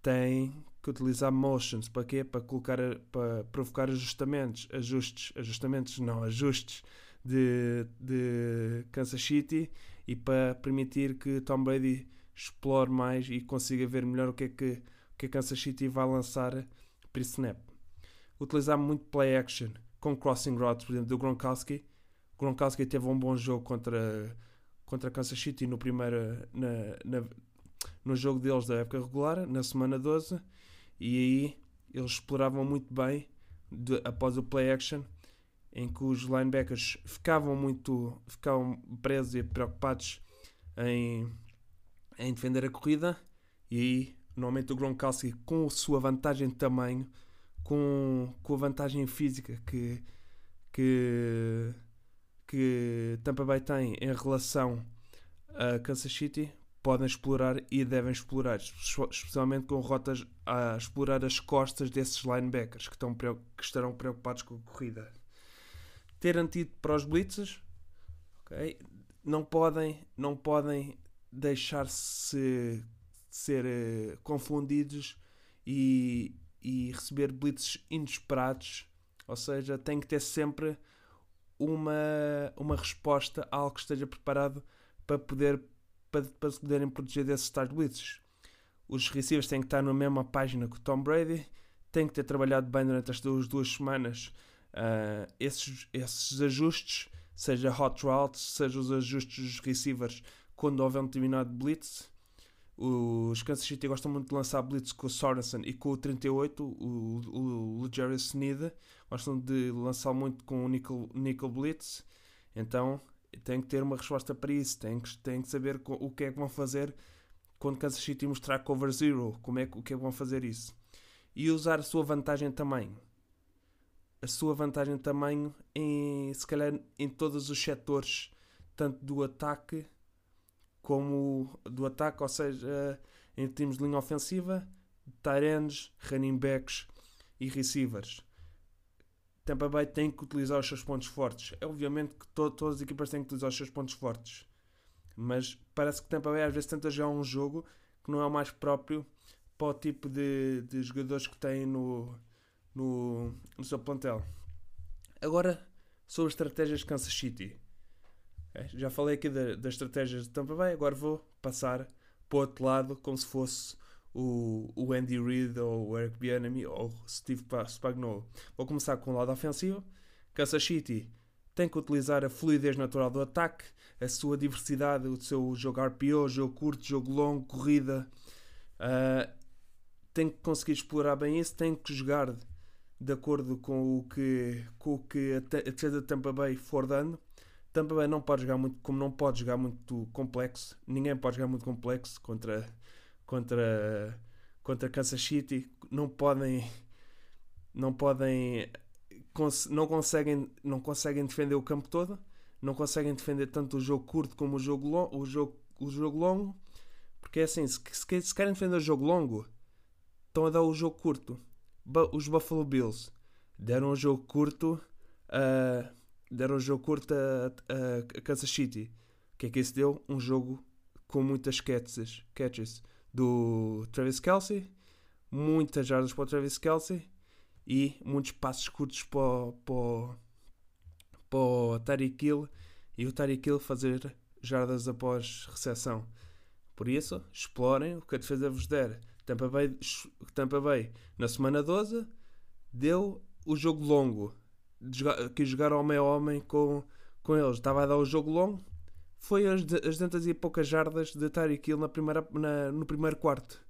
tem que utilizar motions para quê? Para colocar, para provocar ajustamentos, ajustes, ajustamentos não, ajustes de, de Kansas City e para permitir que Tom Brady explore mais e consiga ver melhor o que é que, o que a Kansas City vai lançar para snap. Utilizar muito play action com crossing routes, por exemplo, do Gronkowski. Gronkowski teve um bom jogo contra, contra Kansas City no, primeiro, na, na, no jogo deles da época regular, na semana 12, e aí eles exploravam muito bem de, após o play action, em que os linebackers ficavam muito ficavam presos e preocupados em, em defender a corrida, e aí normalmente o Gronkowski, com a sua vantagem de tamanho, com, com a vantagem física que, que, que Tampa Bay tem em relação a Kansas City, podem explorar e devem explorar, especialmente com rotas a explorar as costas desses linebackers que, estão, que estarão preocupados com a corrida. Ter antídoto para os blitzes, okay? não podem, não podem deixar-se ser uh, confundidos e, e receber blitzes inesperados, ou seja, tem que ter sempre uma, uma resposta algo que esteja preparado para poder para, para se poderem proteger desses tais blitzes. Os receivers têm que estar na mesma página que o Tom Brady, têm que ter trabalhado bem durante as duas, duas semanas uh, esses, esses ajustes, seja hot routes, seja os ajustes dos receivers quando houver um determinado blitz os Kansas City gostam muito de lançar blitz com o Sorensen e com o 38, o, o, o Jerry Sneed. Gostam de lançar muito com o Nickel, Nickel Blitz. Então tem que ter uma resposta para isso. Tem que, tem que saber o que é que vão fazer quando Kansas City mostrar cover zero. Como é, o que é que vão fazer isso. E usar a sua vantagem também. a sua vantagem tamanho em, se calhar, em todos os setores, tanto do ataque como do ataque, ou seja, em termos de linha ofensiva, tight ends, running backs e receivers. Tampa Bay tem que utilizar os seus pontos fortes. É obviamente que to todas as equipas têm que utilizar os seus pontos fortes. Mas parece que Tampa Bay às vezes tenta jogar um jogo que não é o mais próprio para o tipo de, de jogadores que tem no, no, no seu plantel. Agora, sobre estratégias de Kansas City. É, já falei aqui das da estratégias de Tampa Bay, agora vou passar para o outro lado, como se fosse o, o Andy Reid ou o Eric Bieniemy ou Steve Spagnuolo. Vou começar com o lado ofensivo. Kansas City tem que utilizar a fluidez natural do ataque, a sua diversidade, o seu jogo RPO, jogo curto, jogo longo, corrida. Uh, tem que conseguir explorar bem isso, tem que jogar de acordo com o que, com o que a defesa de Tampa Bay for dando. Tampa Bay não pode jogar muito, como não pode jogar muito complexo, ninguém pode jogar muito complexo contra contra, contra Kansas City não podem não podem não conseguem não conseguem defender o campo todo não conseguem defender tanto o jogo curto como o jogo longo, o jogo o jogo longo porque é assim se, se, querem defender o jogo longo estão a dar o jogo curto. Os Buffalo Bills deram o jogo curto deram o jogo curto a, a, a Kansas City. O que é que isso deu? Um jogo com muitas catches, catches do Travis Kelsey, muitas jardas para o Travis Kelsey e muitos passos curtos para, para, para o Tyreek Hill e o Tyreek Hill fazer jardas após recepção. Por isso, explorem o que a defesa vos der. Tampa Bay, Tampa Bay na semana 12 deu o jogo longo. Que jogaram homem a homem com, com eles. Estava a dar o jogo longo foi as, as 200 e poucas jardas de Tyreek Hill na primeira, na, no primeiro quarto.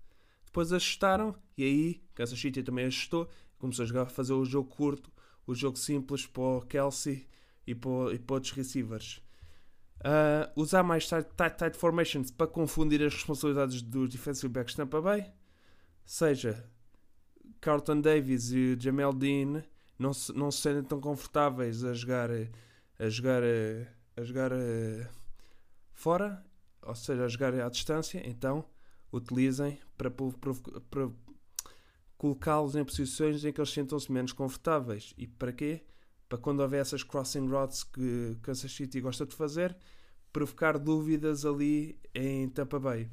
Depois ajustaram e aí Kansas City também ajustou. Começou a jogar, fazer o jogo curto, o jogo simples para o Kelsey e para, e para outros receivers. Uh, usar mais tight, tight, tight formations para confundir as responsabilidades dos defensive backs de Tampa Bay. Seja Carlton Davis e Jamel Dean não se, não se sentem tão confortáveis a jogar a jogar a jogar fora, ou seja, a jogar à distância, então utilizem para, para, colocá-los em posições em que eles sentam-se menos confortáveis. E para quê? Para quando houver essas crossing routes que Kansas City gosta de fazer, provocar dúvidas ali em Tampa Bay.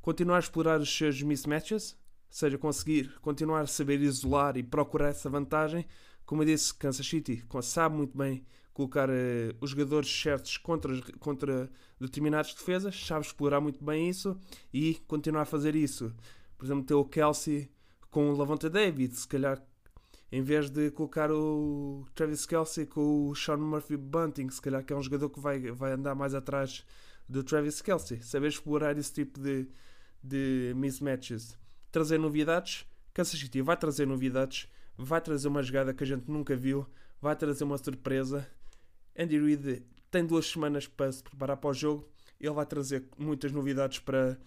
Continuar a explorar os seus mismatches, ou seja, conseguir continuar a saber isolar e procurar essa vantagem. Como eu disse, Kansas City sabe muito bem colocar uh, os jogadores certos contra, contra determinados defesas, sabe explorar muito bem isso e continuar a fazer isso. Por exemplo, ter o Kelsey com o Lavonta David, se calhar em vez de colocar o Travis Kelsey com o Sean Murphy Bunting, se calhar que é um jogador que vai, vai andar mais atrás do Travis Kelsey. Saber explorar esse tipo de, de mismatches. Trazer novidades. Kansas City vai trazer novidades. Vai trazer uma jogada que a gente nunca viu. Vai trazer uma surpresa. Andy Reid tem duas semanas para se preparar para o jogo. Ele vai trazer muitas novidades para,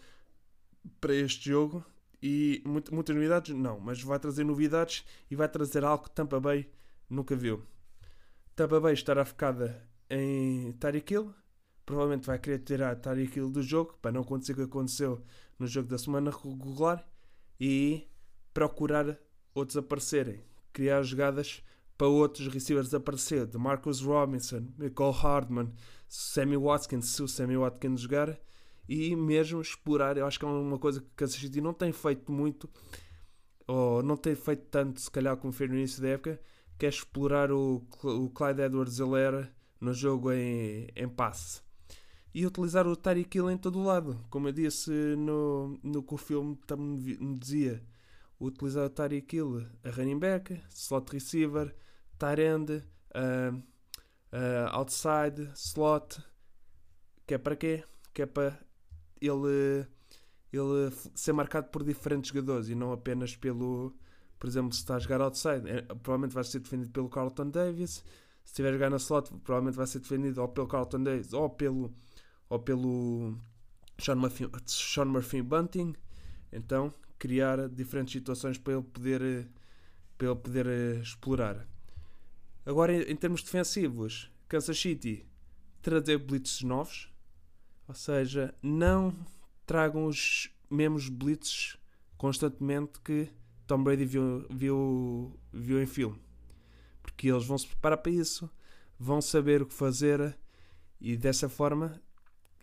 para este jogo. E muito, muitas novidades, não, mas vai trazer novidades e vai trazer algo que Tampa Bay nunca viu. Tampa Bay estará focada em Tyreek Hill. Provavelmente vai querer tirar Tyreek Hill do jogo para não acontecer o que aconteceu no jogo da semana regular e procurar outros aparecerem, criar jogadas para outros receivers aparecer, de Marcus Robinson, Michael Hardman, Sammy Watkins, se o Sammy Watkins jogar, e mesmo explorar, eu acho que é uma coisa que Kansas City não tem feito muito, ou não tem feito tanto, se calhar, como fez no início da época, que é explorar o, o Clyde Edwards-Helaire no jogo em, em passe. E utilizar o Tyreek Hill em todo o lado. Como eu disse no, no que o filme me dizia, utilizar o Tyreek Hill a running back, slot receiver, tight end, uh, uh, outside, slot, que é para quê? Que é para ele, ele ser marcado por diferentes jogadores e não apenas pelo, por exemplo, se está a jogar outside, é, provavelmente vai ser defendido pelo Carlton Davis, se estiver a jogar na slot, provavelmente vai ser defendido ou pelo Carlton Davis ou pelo, ou pelo Sean Murphy, Sean Murphy Bunting. Então, criar diferentes situações para ele poder, para ele poder explorar. Agora, em, em termos defensivos, Kansas City trazer blitzes novos, ou seja, não tragam os mesmos blitzes constantemente que Tom Brady viu, viu, viu em filme. Porque eles vão se preparar para isso, vão saber o que fazer e dessa forma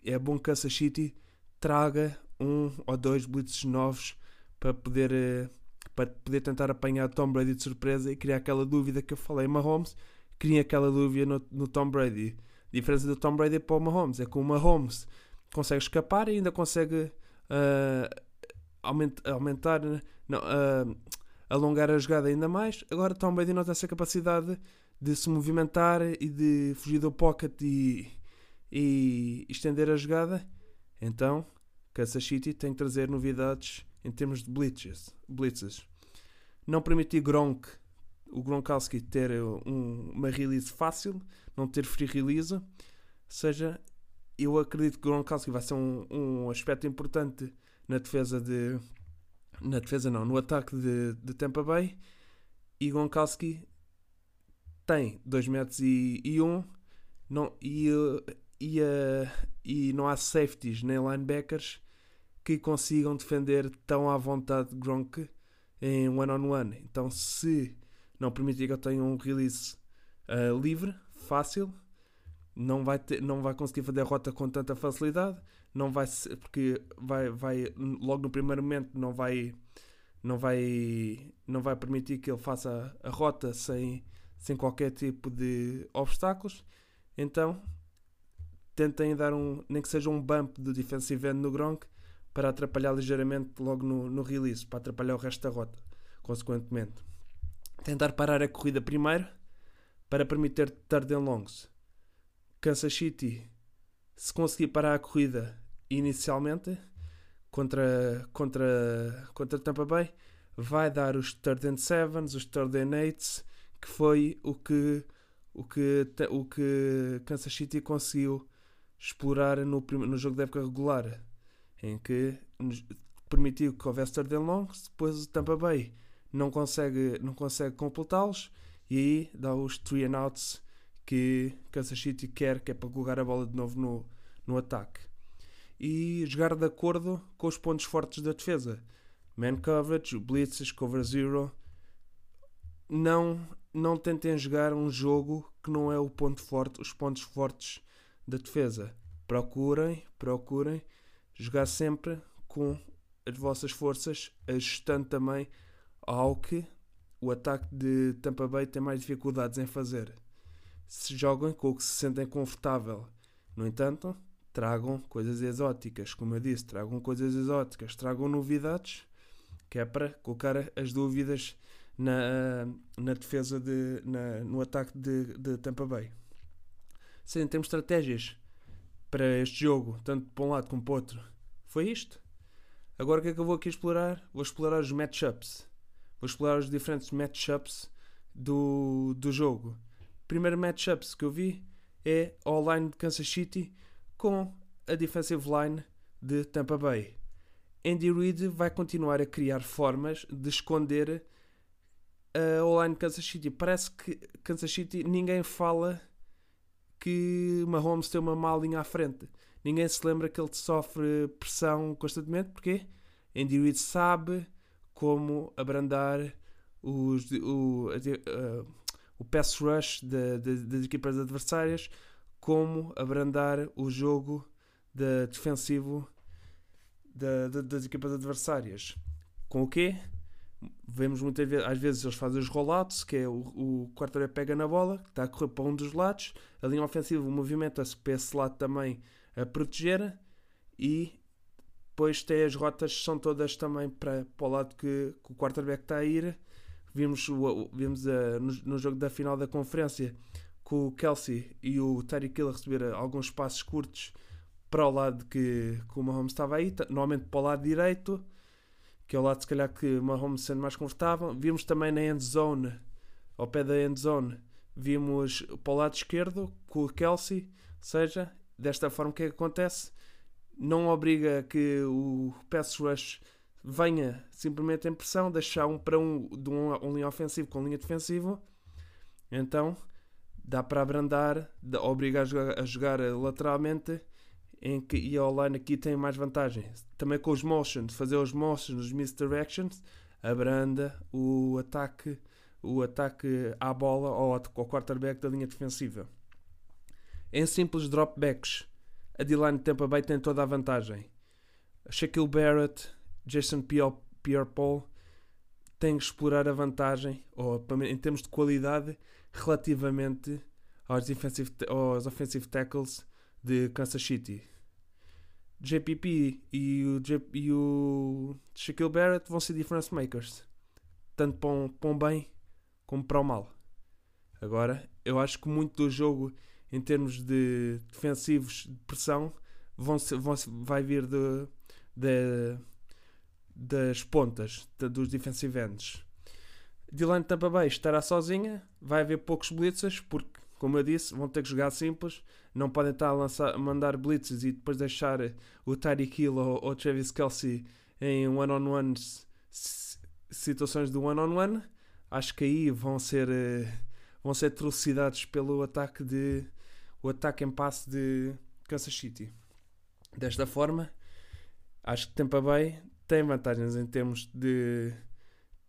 é bom que Kansas City traga um ou dois blitzes novos para poder, eh, para poder tentar apanhar Tom Brady de surpresa e criar aquela dúvida que eu falei. Mahomes cria aquela dúvida no, no Tom Brady. A diferença do Tom Brady para o Mahomes é que o Mahomes consegue escapar e ainda consegue uh, aumentar, não, uh, alongar a jogada ainda mais. Agora Tom Brady não tem essa capacidade de se movimentar e de fugir do pocket e, e estender a jogada. Então, Kansas City tem que trazer novidades em termos de blitzes. blitzes. Não permitir Gronk, o Gronkowski ter um, uma release fácil, não ter free release. Ou seja, eu acredito que Gronkowski vai ser um, um aspecto importante na defesa de. Na defesa não, no ataque de, de Tampa Bay. E Gronkowski tem 2 metros e, e 1 um, não, e, e, uh, e não há safeties nem linebackers que consigam defender tão à vontade Gronk em one-on-one. -on -one. Então, se não permitir que eu tenha um release uh, livre, fácil, não vai, ter, não vai conseguir fazer a rota com tanta facilidade, não vai ser, porque vai, vai logo no primeiro momento não vai não vai não vai permitir que ele faça a, rota sem sem qualquer tipo de obstáculos. Então, tentem dar um, nem que seja um bump do defensive end no Gronk para atrapalhar ligeiramente logo no, no release, para atrapalhar o resto da rota, consequentemente. Tentar parar a corrida primeiro para permitir third and longs. Kansas City, se conseguir parar a corrida inicialmente contra, contra, contra Tampa Bay, vai dar os third and sevens, os third and eights, que foi o que o que, o que Kansas City conseguiu explorar no, no jogo da época regular em que permitiu que houvesse longs, depois o Tampa Bay não consegue, não consegue completá-los e aí dá os three and outs que Kansas City quer, que é para colocar a bola de novo no, no ataque. E jogar de acordo com os pontos fortes da defesa. Man coverage, blitzes, cover zero. Não, não tentem jogar um jogo que não é o ponto forte, os pontos fortes da defesa. Procurem, procurem jogar sempre com as vossas forças, ajustando também ao que o ataque de Tampa Bay tem mais dificuldades em fazer. Se jogam com o que se sentem confortável. No entanto, tragam coisas exóticas, como eu disse, tragam coisas exóticas, tragam novidades, que é para colocar as dúvidas na, na defesa, de, na, no ataque de, de Tampa Bay. Sim, temos estratégias para este jogo, tanto para um lado como para o outro. Foi isto. Agora o que é que eu vou aqui explorar? Vou explorar os matchups. Vou explorar os diferentes matchups do, do jogo. Primeiro matchups que eu vi é a line de Kansas City com a defensive line de Tampa Bay. Andy Reid vai continuar a criar formas de esconder a online Kansas City. Parece que Kansas City ninguém fala que Mahomes tem uma má linha à frente ninguém se lembra que ele sofre pressão constantemente, porque Andy Reid sabe como abrandar os, o, uh, o pass rush de, de, das equipas adversárias, como abrandar o jogo de defensivo de, das equipas adversárias. Com o quê? Vemos muitas vezes, às vezes eles fazem os rollouts, que é o, o quarterback pega na bola, está a correr para um dos lados, a linha ofensiva movimenta-se para esse lado também a proteger e depois tem as rotas são todas também para, para o lado que, que o quarterback está a ir. Vimos, o, vimos a, no, no, jogo da final da conferência que o Kelsey e o Tyreek Hill receberam alguns passos curtos para o lado que, que o Mahomes estava aí, normalmente para o lado direito, que é o lado se calhar que Mahomes sendo mais confortável. Vimos também na end zone, ao pé da end zone, vimos para o lado esquerdo com o Kelsey, ou seja, Desta forma, o que é que acontece? Não obriga que o pass rush venha simplesmente em pressão, deixar um para um de um, um linha ofensivo com linha defensiva. Então dá para abrandar, obriga a jogar, a jogar lateralmente em que, e a online aqui tem mais vantagem. Também com os motions, fazer os motions, os misdirections, abranda o ataque, o ataque à bola ou ao quarterback da linha defensiva. Em simples dropbacks, a D-line Tampa Bay tem toda a vantagem. Shaquille Barrett, Jason Pierre-Paul têm que explorar a vantagem, ou em termos de qualidade, relativamente aos, aos offensive tackles de Kansas City. JPP e o, J, e o Shaquille Barrett vão ser difference makers, tanto para um, para um bem como para o mal. Agora, eu acho que muito do jogo, em termos de defensivos de pressão, vão vão, vai vir de, de, das pontas de, dos defensive ends. Dylan Tampa Bay estará sozinha, vai haver poucos blitzes, porque, como eu disse, vão ter que jogar simples, não podem estar a, lançar, mandar blitzes e depois deixar o Tyreek Hill ou o Travis Kelsey em one-on-one situações de one-on-one. -on -one. Acho que aí vão ser, eh, vão ser atrocidades pelo ataque de o ataque em passe de Kansas City. Desta forma, acho que Tampa Bay tem vantagens em termos de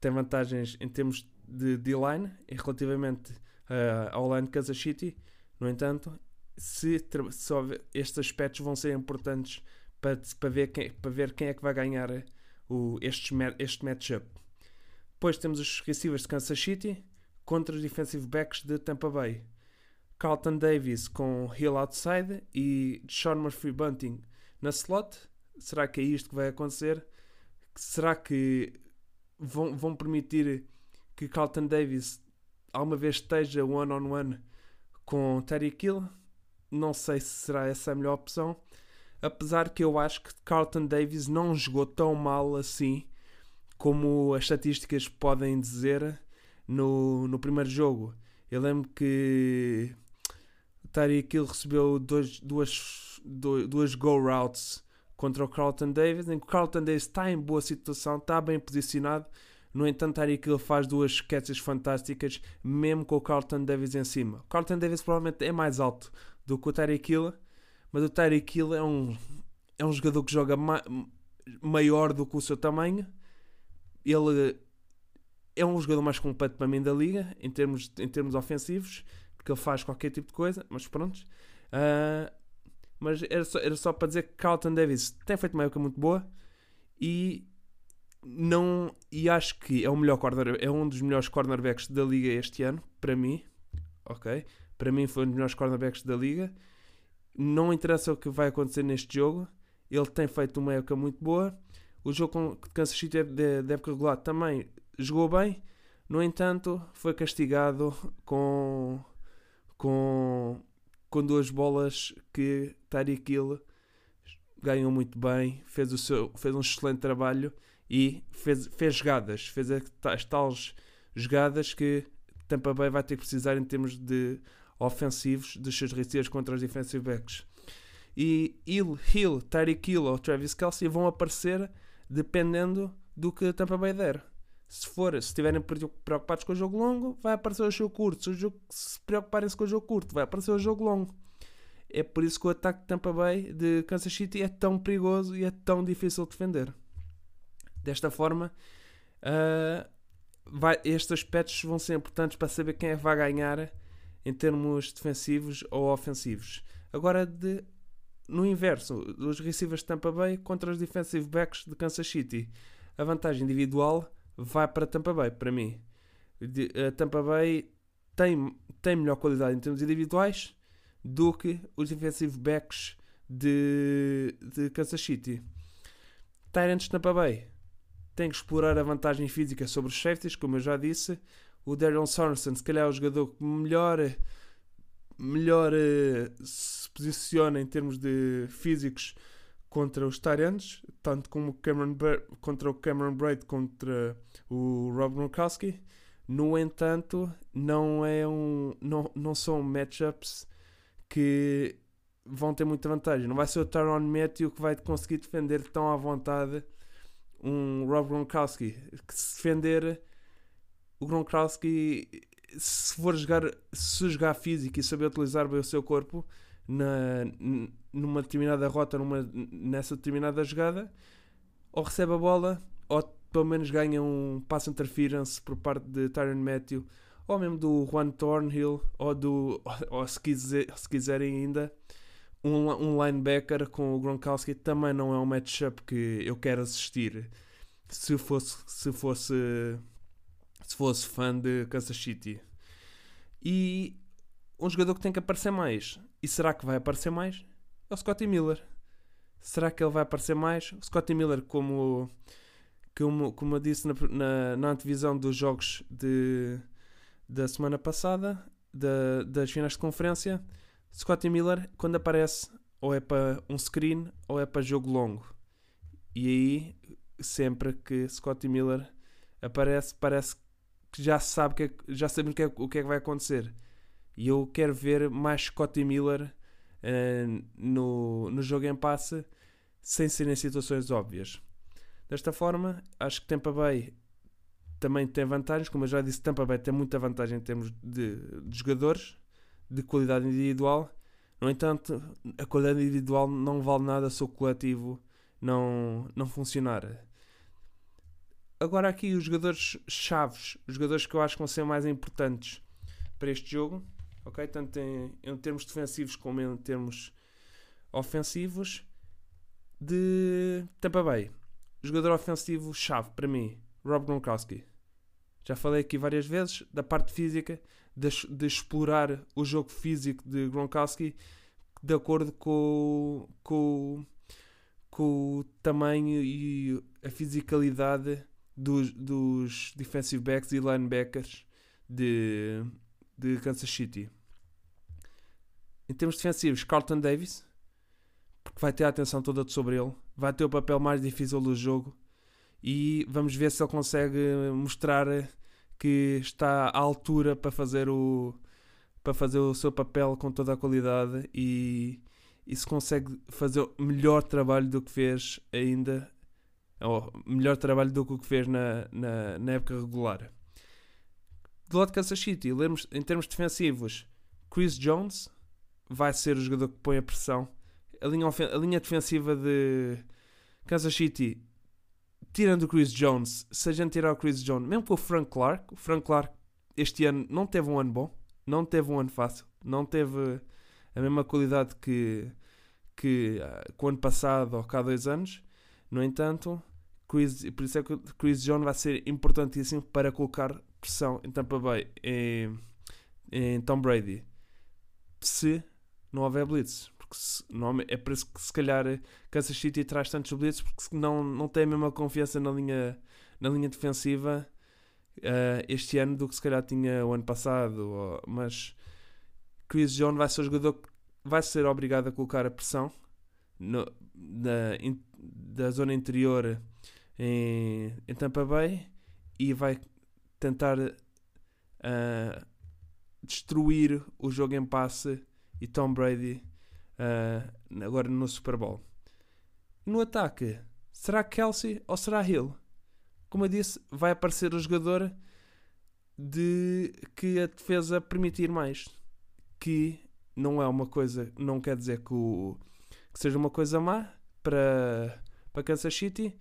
tem vantagens em termos de D-line relativamente uh, ao line de Kansas City. No entanto, se, se estes aspectos vão ser importantes para, para, ver, quem, para ver quem é que vai ganhar o, este, este matchup. Depois temos os receivers de Kansas City contra os defensive backs de Tampa Bay. Carlton Davis com Hill outside e Sean Murphy Bunting na slot. Será que é isto que vai acontecer? Será que vão, vão permitir que Carlton Davis alguma vez esteja one-on-one -on -one com Terry Kill. Não sei se será essa a melhor opção. Apesar que eu acho que Carlton Davis não jogou tão mal assim como as estatísticas podem dizer no, no primeiro jogo. Eu lembro que Terry Kill recebeu dois, duas, duas go routes contra o Carlton Davis, em que o Carlton Davis está em boa situação, está bem posicionado. No entanto, Tyreek Hill faz duas catches fantásticas, mesmo com o Carlton Davis em cima. O Carlton Davis provavelmente é mais alto do que o Tyreek Hill, mas o Tyreek Hill é um, é um jogador que joga ma maior do que o seu tamanho. Ele é um jogador mais completo para mim da liga, em termos, em termos ofensivos, porque ele faz qualquer tipo de coisa, mas pronto. Uh, mas era só, era só para dizer que Carlton Davis tem feito uma época muito boa e não e acho que é o melhor corner, é um dos melhores cornerbacks da liga este ano para mim ok? Para mim foi um dos melhores cornerbacks da liga. Não interessa o que vai acontecer neste jogo ele tem feito uma época muito boa. O jogo com Kansas City de época regular também jogou bem. No entanto foi castigado com com com duas bolas que Tyreek Hill ganhou muito bem, fez, o seu, fez um excelente trabalho e fez, fez jogadas, fez as tais jogadas que Tampa Bay vai ter que precisar em termos de ofensivos dos seus receivers contra os defensive backs. E Hill, Hill Tyreek Hill ou Travis Kelsey vão aparecer dependendo do que Tampa Bay der se for, se estiverem preocupados com o jogo longo, vai aparecer o jogo curto. Se, o jogo, se preocuparem-se com o jogo curto, vai aparecer o jogo longo. É por isso que o ataque de Tampa Bay de Kansas City é tão perigoso e é tão difícil de defender. Desta forma, uh, vai, estes aspectos vão ser importantes para saber quem é que vai ganhar em termos defensivos ou ofensivos. Agora, de, no inverso, os receivers de Tampa Bay contra os defensive backs de Kansas City. A vantagem individual vai para Tampa Bay, para mim. A Tampa Bay tem, tem melhor qualidade em termos individuais do que os defensive backs de, de Kansas City. Tyrants de Tampa Bay tem que explorar a vantagem física sobre os safeties, como eu já disse. O Daryl Sorensen, se calhar, é o jogador que melhor, melhor uh, se posiciona em termos de físicos contra os Tyrants, tanto como Cameron contra o Cameron Braid contra o Rob Gronkowski. No entanto, não é um não, não são matchups que vão ter muita vantagem. Não vai ser o Tyron Matthew que vai conseguir defender tão à vontade um Rob Gronkowski. Que se defender o Gronkowski se for jogar, se jogar físico e saber utilizar bem o seu corpo na, numa determinada rota, numa, nessa determinada jogada, ou recebe a bola, ou pelo menos ganha um pass interference por parte de Tyron Matthew, ou mesmo do Juan Thornhill, ou do, ou, se, quiser, se quiserem ainda, um, um linebacker com o Gronkowski também não é um matchup que eu quero assistir se fosse se fosse se fosse fã de Kansas City. E um jogador que tem que aparecer mais. E será que vai aparecer mais? É o Scotty Miller. Será que ele vai aparecer mais? O Scotty Miller, como, como, como eu disse na, na, na antevisão dos jogos de, da semana passada, da, das finais de conferência, Scotty Miller, quando aparece, ou é para um screen ou é para jogo longo. E aí, sempre que Scotty Miller aparece, parece que já sabe que é, já sabemos o que, é, o que é que vai acontecer. E eu quero ver mais Scotty Miller uh, no, no jogo em passe sem serem situações óbvias. Desta forma, acho que Tampa Bay também tem vantagens, como eu já disse, Tampa Bay tem muita vantagem em termos de, de jogadores, de qualidade individual. No entanto, a qualidade individual não vale nada se o coletivo não, não funcionar. Agora aqui os jogadores chaves, os jogadores que eu acho que vão ser mais importantes para este jogo, ok? Tanto em, em termos defensivos como em termos ofensivos, de Tampa Bay. Jogador ofensivo chave para mim, Rob Gronkowski. Já falei aqui várias vezes da parte física, de, de explorar o jogo físico de Gronkowski de acordo com, com, com o tamanho e a fisicalidade dos, dos defensive backs e linebackers de, de Kansas City. Em termos defensivos, Carlton Davis, porque vai ter a atenção toda sobre ele, vai ter o papel mais difícil do jogo e vamos ver se ele consegue mostrar que está à altura para fazer o para fazer o seu papel com toda a qualidade e, e se consegue fazer melhor trabalho do que fez ainda ou melhor trabalho do que o que fez na, na, na época regular. Do lado de Kansas City, lermos, em termos defensivos, Chris Jones vai ser o jogador que põe a pressão. A linha, a linha defensiva de Kansas City, tirando o Chris Jones, se a gente tirar o Chris Jones, mesmo com o Frank Clark, o Frank Clark este ano não teve um ano bom, não teve um ano fácil, não teve a mesma qualidade que, que, que o ano passado ou cá dois anos. No entanto, Chris, por isso é que Chris Jones vai ser importantíssimo para colocar pressão em Tampa Bay, em, em Tom Brady, se não houver blitz. Porque se, não, é por isso que se calhar Kansas City traz tantos blitz, porque não, não tem a mesma confiança na linha, na linha defensiva uh, este ano do que se calhar tinha o ano passado. Ou, mas Chris Jones vai ser o jogador que vai ser obrigado a colocar a pressão no, na, in, da zona interior em, em Tampa Bay e vai tentar uh, destruir o jogo em passe e Tom Brady uh, agora no Super Bowl. No ataque, será Kelsey ou será Hill? Como eu disse, vai aparecer o jogador de que a defesa permitir mais. Que não é uma coisa, não quer dizer que, o, que seja uma coisa má para, para Kansas City,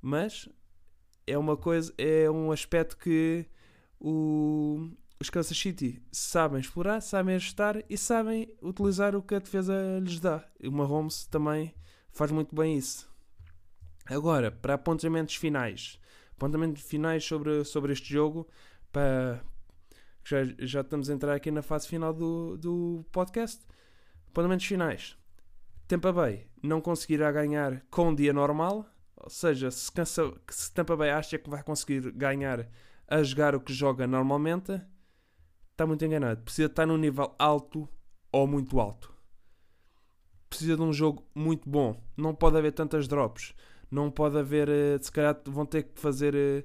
mas é uma coisa, é um aspecto que o, os Kansas City sabem explorar, sabem ajustar e sabem utilizar o que a defesa lhes dá. E o Mahomes também faz muito bem isso. Agora, para apontamentos finais. Apontamentos finais sobre, sobre este jogo. Para, já, já estamos a entrar aqui na fase final do, do podcast. Apontamentos finais. Tampa Bay não conseguirá ganhar com um dia normal ou seja, se, cansa, se Tampa Bay acha que vai conseguir ganhar a jogar o que joga normalmente, está muito enganado. Precisa estar num nível alto ou muito alto. Precisa de um jogo muito bom. Não pode haver tantas drops. Não pode haver. Eh, se calhar vão ter que fazer. Eh,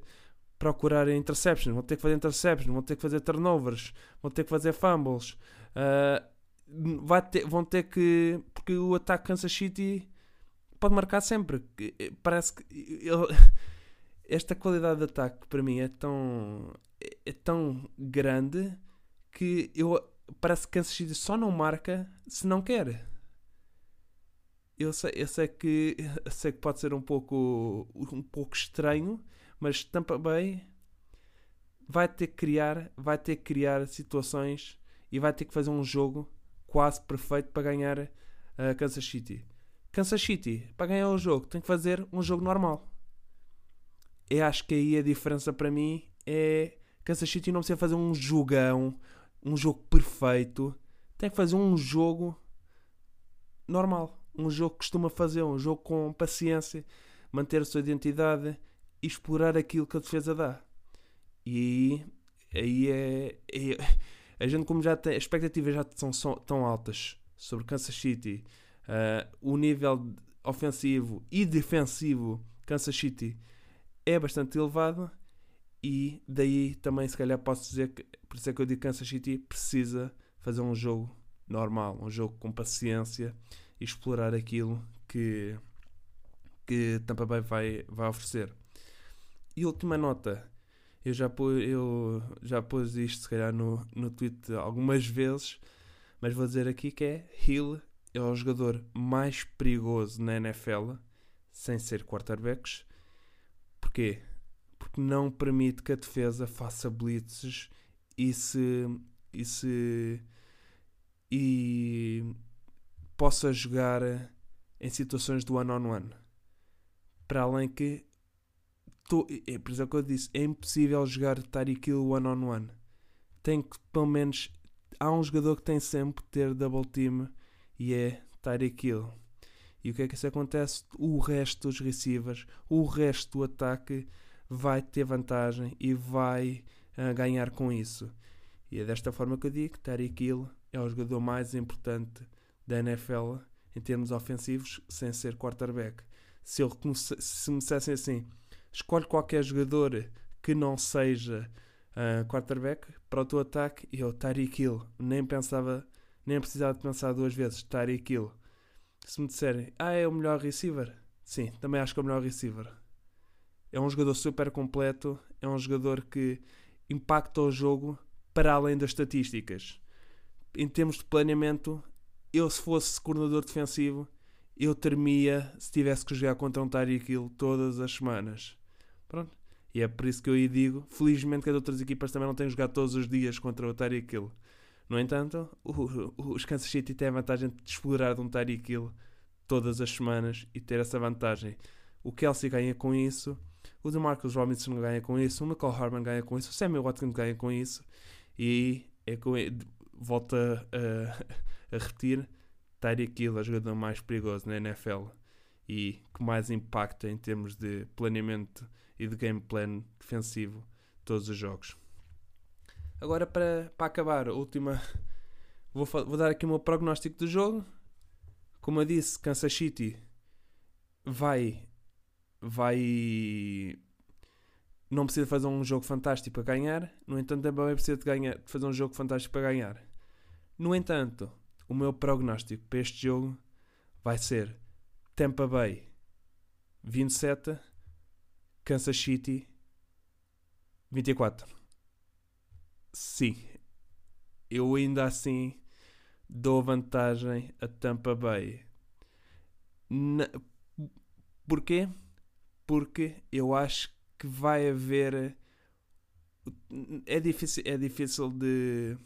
procurar interceptions. Vão ter que fazer interceptions. Vão ter que fazer turnovers. Vão ter que fazer fumbles. Uh, ter, vão ter que. Porque o ataque Kansas City pode marcar sempre. Eh, parece que ele, esta qualidade de ataque para mim é tão, é tão grande que eu parece que Kansas City só não marca se não quer. Eu sei, eu sei que eu sei que pode ser um pouco um pouco estranho, mas Tampa Bay vai ter que criar, vai ter que criar situações e vai ter que fazer um jogo quase perfeito para ganhar a Kansas City. Kansas City, para ganhar o jogo, tem que fazer um jogo normal. Eu acho que aí a diferença para mim é Kansas City não precisa fazer um jogão, um jogo perfeito. Tem que fazer um jogo normal. Um jogo que costuma fazer, um jogo com paciência, manter a sua identidade e explorar aquilo que a defesa dá. E aí, aí é, é, A gente, como já tem. As expectativas já são, são tão altas sobre Kansas City, uh, o nível ofensivo e defensivo Kansas City é bastante elevado e daí também se calhar posso dizer que por isso é que eu digo que Kansas City precisa fazer um jogo normal, um jogo com paciência e explorar aquilo que, que Tampa Bay vai, vai oferecer. E última nota, eu já pus, eu já pus isto se calhar no, no tweet algumas vezes, mas vou dizer aqui que é Hill é o jogador mais perigoso na NFL, sem ser quarterbacks. Porquê? Não permite que a defesa faça blitzes e se, e se e possa jogar em situações do one-on-one. -on -one. Para além que tô, é por isso que eu disse, é impossível jogar Tyreek Hill one-on-one. Tem que, pelo menos, há um jogador que tem sempre que ter double team e é Tyreek Hill. E o que é que isso acontece? O resto dos receivers, o resto do ataque vai ter vantagem e vai uh, ganhar com isso. E é desta forma que eu digo que Tyreek Hill é o jogador mais importante da NFL em termos ofensivos, sem ser quarterback. Se, ele, se me dissessem assim, escolhe qualquer jogador que não seja uh, quarterback para o teu ataque e eu, Tyreek Hill, nem pensava nem precisava de pensar duas vezes, Tyreek Hill. Se me disserem, ah, é o melhor receiver, sim, também acho que é o melhor receiver. É um jogador super completo, é um jogador que impacta o jogo para além das estatísticas. Em termos de planeamento, eu se fosse coordenador defensivo, eu termia se tivesse que jogar contra um Tyreek Hill todas as semanas. Pronto. E é por isso que eu aí digo, felizmente que as outras equipas também não têm jogado todos os dias contra o Tyreek Hill. No entanto, os Kansas City têm a vantagem de explorar de um Tyreek Hill todas as semanas e ter essa vantagem. O Kelsey ganha com isso, o DeMarcus Robinson ganha com isso, o McCall Harman ganha com isso, o Samuel Watkins ganha com isso e é com, volta a, a repetir, Tyreek Hill é o jogador mais perigoso na NFL e que mais impacta em termos de planeamento e de game plan defensivo todos os jogos. Agora, para, para acabar, última. Vou, vou dar aqui o meu prognóstico do jogo. Como eu disse, Kansas City vai. Vai. Não precisa fazer um jogo fantástico para ganhar. No entanto, também precisa de, ganhar, de fazer um jogo fantástico para ganhar. No entanto, o meu prognóstico para este jogo vai ser Tampa Bay 27, Kansas City 24 sim, eu ainda assim dou vantagem a Tampa Bay. Na... Porquê? Porque eu acho que vai haver. É difícil, é difícil de.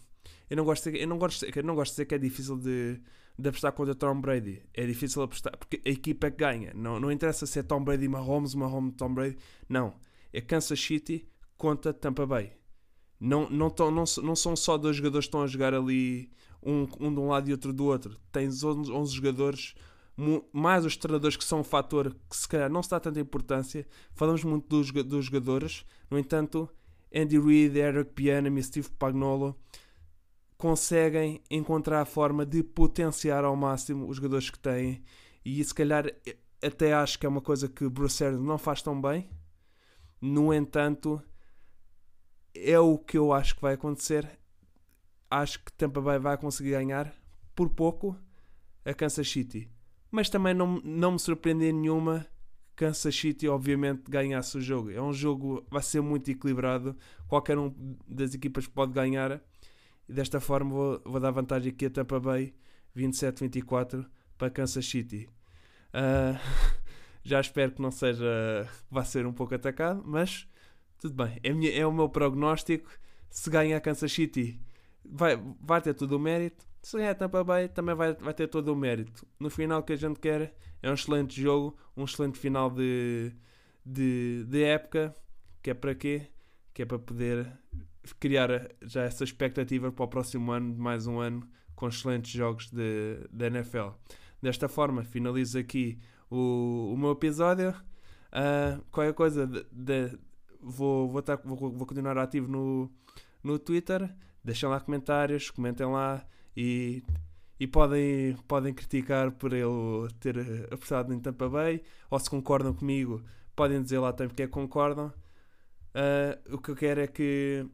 Eu não gosto eu não gosto, eu não gosto de dizer que é difícil de, de apostar contra Tom Brady. É difícil apostar porque a equipa é que ganha. Não, não interessa se é Tom Brady Mahomes, Mahomes Tom Brady. Não. É Kansas City contra Tampa Bay não, não, tão, não, não são só dois jogadores que estão a jogar ali, um, um de um lado e outro do outro. Tens 11, 11 jogadores, mais os treinadores que são um fator que se calhar não se dá tanta importância. Falamos muito dos, dos jogadores, no entanto, Andy Reid, Eric e Steve Pagnolo conseguem encontrar a forma de potenciar ao máximo os jogadores que têm. E se calhar até acho que é uma coisa que Bruce Arians não faz tão bem. No entanto, é o que eu acho que vai acontecer. Acho que Tampa Bay vai conseguir ganhar por pouco a Kansas City. Mas também não, não me surpreende nenhuma Kansas City, obviamente, ganhasse o jogo. É um jogo vai ser muito equilibrado. Qualquer um das equipas pode ganhar. e desta forma vou, vou dar vantagem aqui a Tampa Bay 27-24 para Kansas City. Uh, já espero que não seja. vá ser um pouco atacado, mas tudo bem. É, minha, é o meu prognóstico. Se ganha a Kansas City, vai, vai ter todo o mérito. Se ganhar a Tampa Bay, também vai, vai ter todo o mérito. No final, o que a gente quer é um excelente jogo, um excelente final de, de, de época. Que é para quê? Que é para poder criar já essa expectativa para o próximo ano, de mais um ano, com excelentes jogos da NFL. Desta forma, finalizo aqui o, o meu episódio. Uh, qualquer coisa, de, de, vou, vou, vou, vou, continuar ativo no, no Twitter. Deixem lá comentários, comentem lá e, e podem, podem criticar por ele ter apostado em Tampa Bay ou se concordam comigo, podem dizer lá também porque é que concordam. Uh, o que eu quero é que,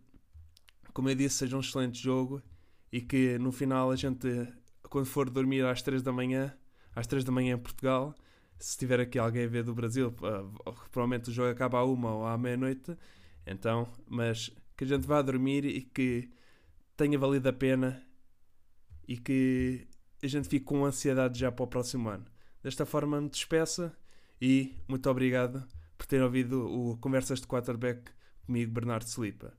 como eu disse, seja um excelente jogo e que no final a gente, quando for dormir às 3 da manhã, às 3 da manhã em Portugal, se tiver aqui alguém a ver do Brasil, uh, provavelmente o jogo acaba à uma ou à meia-noite, então, mas que a gente vá dormir e que tenha valido a pena e que a gente fique com ansiedade já para o próximo ano. Desta forma me despeça e muito obrigado por ter ouvido o Conversas de Quarterback comigo, Bernardo Slipa.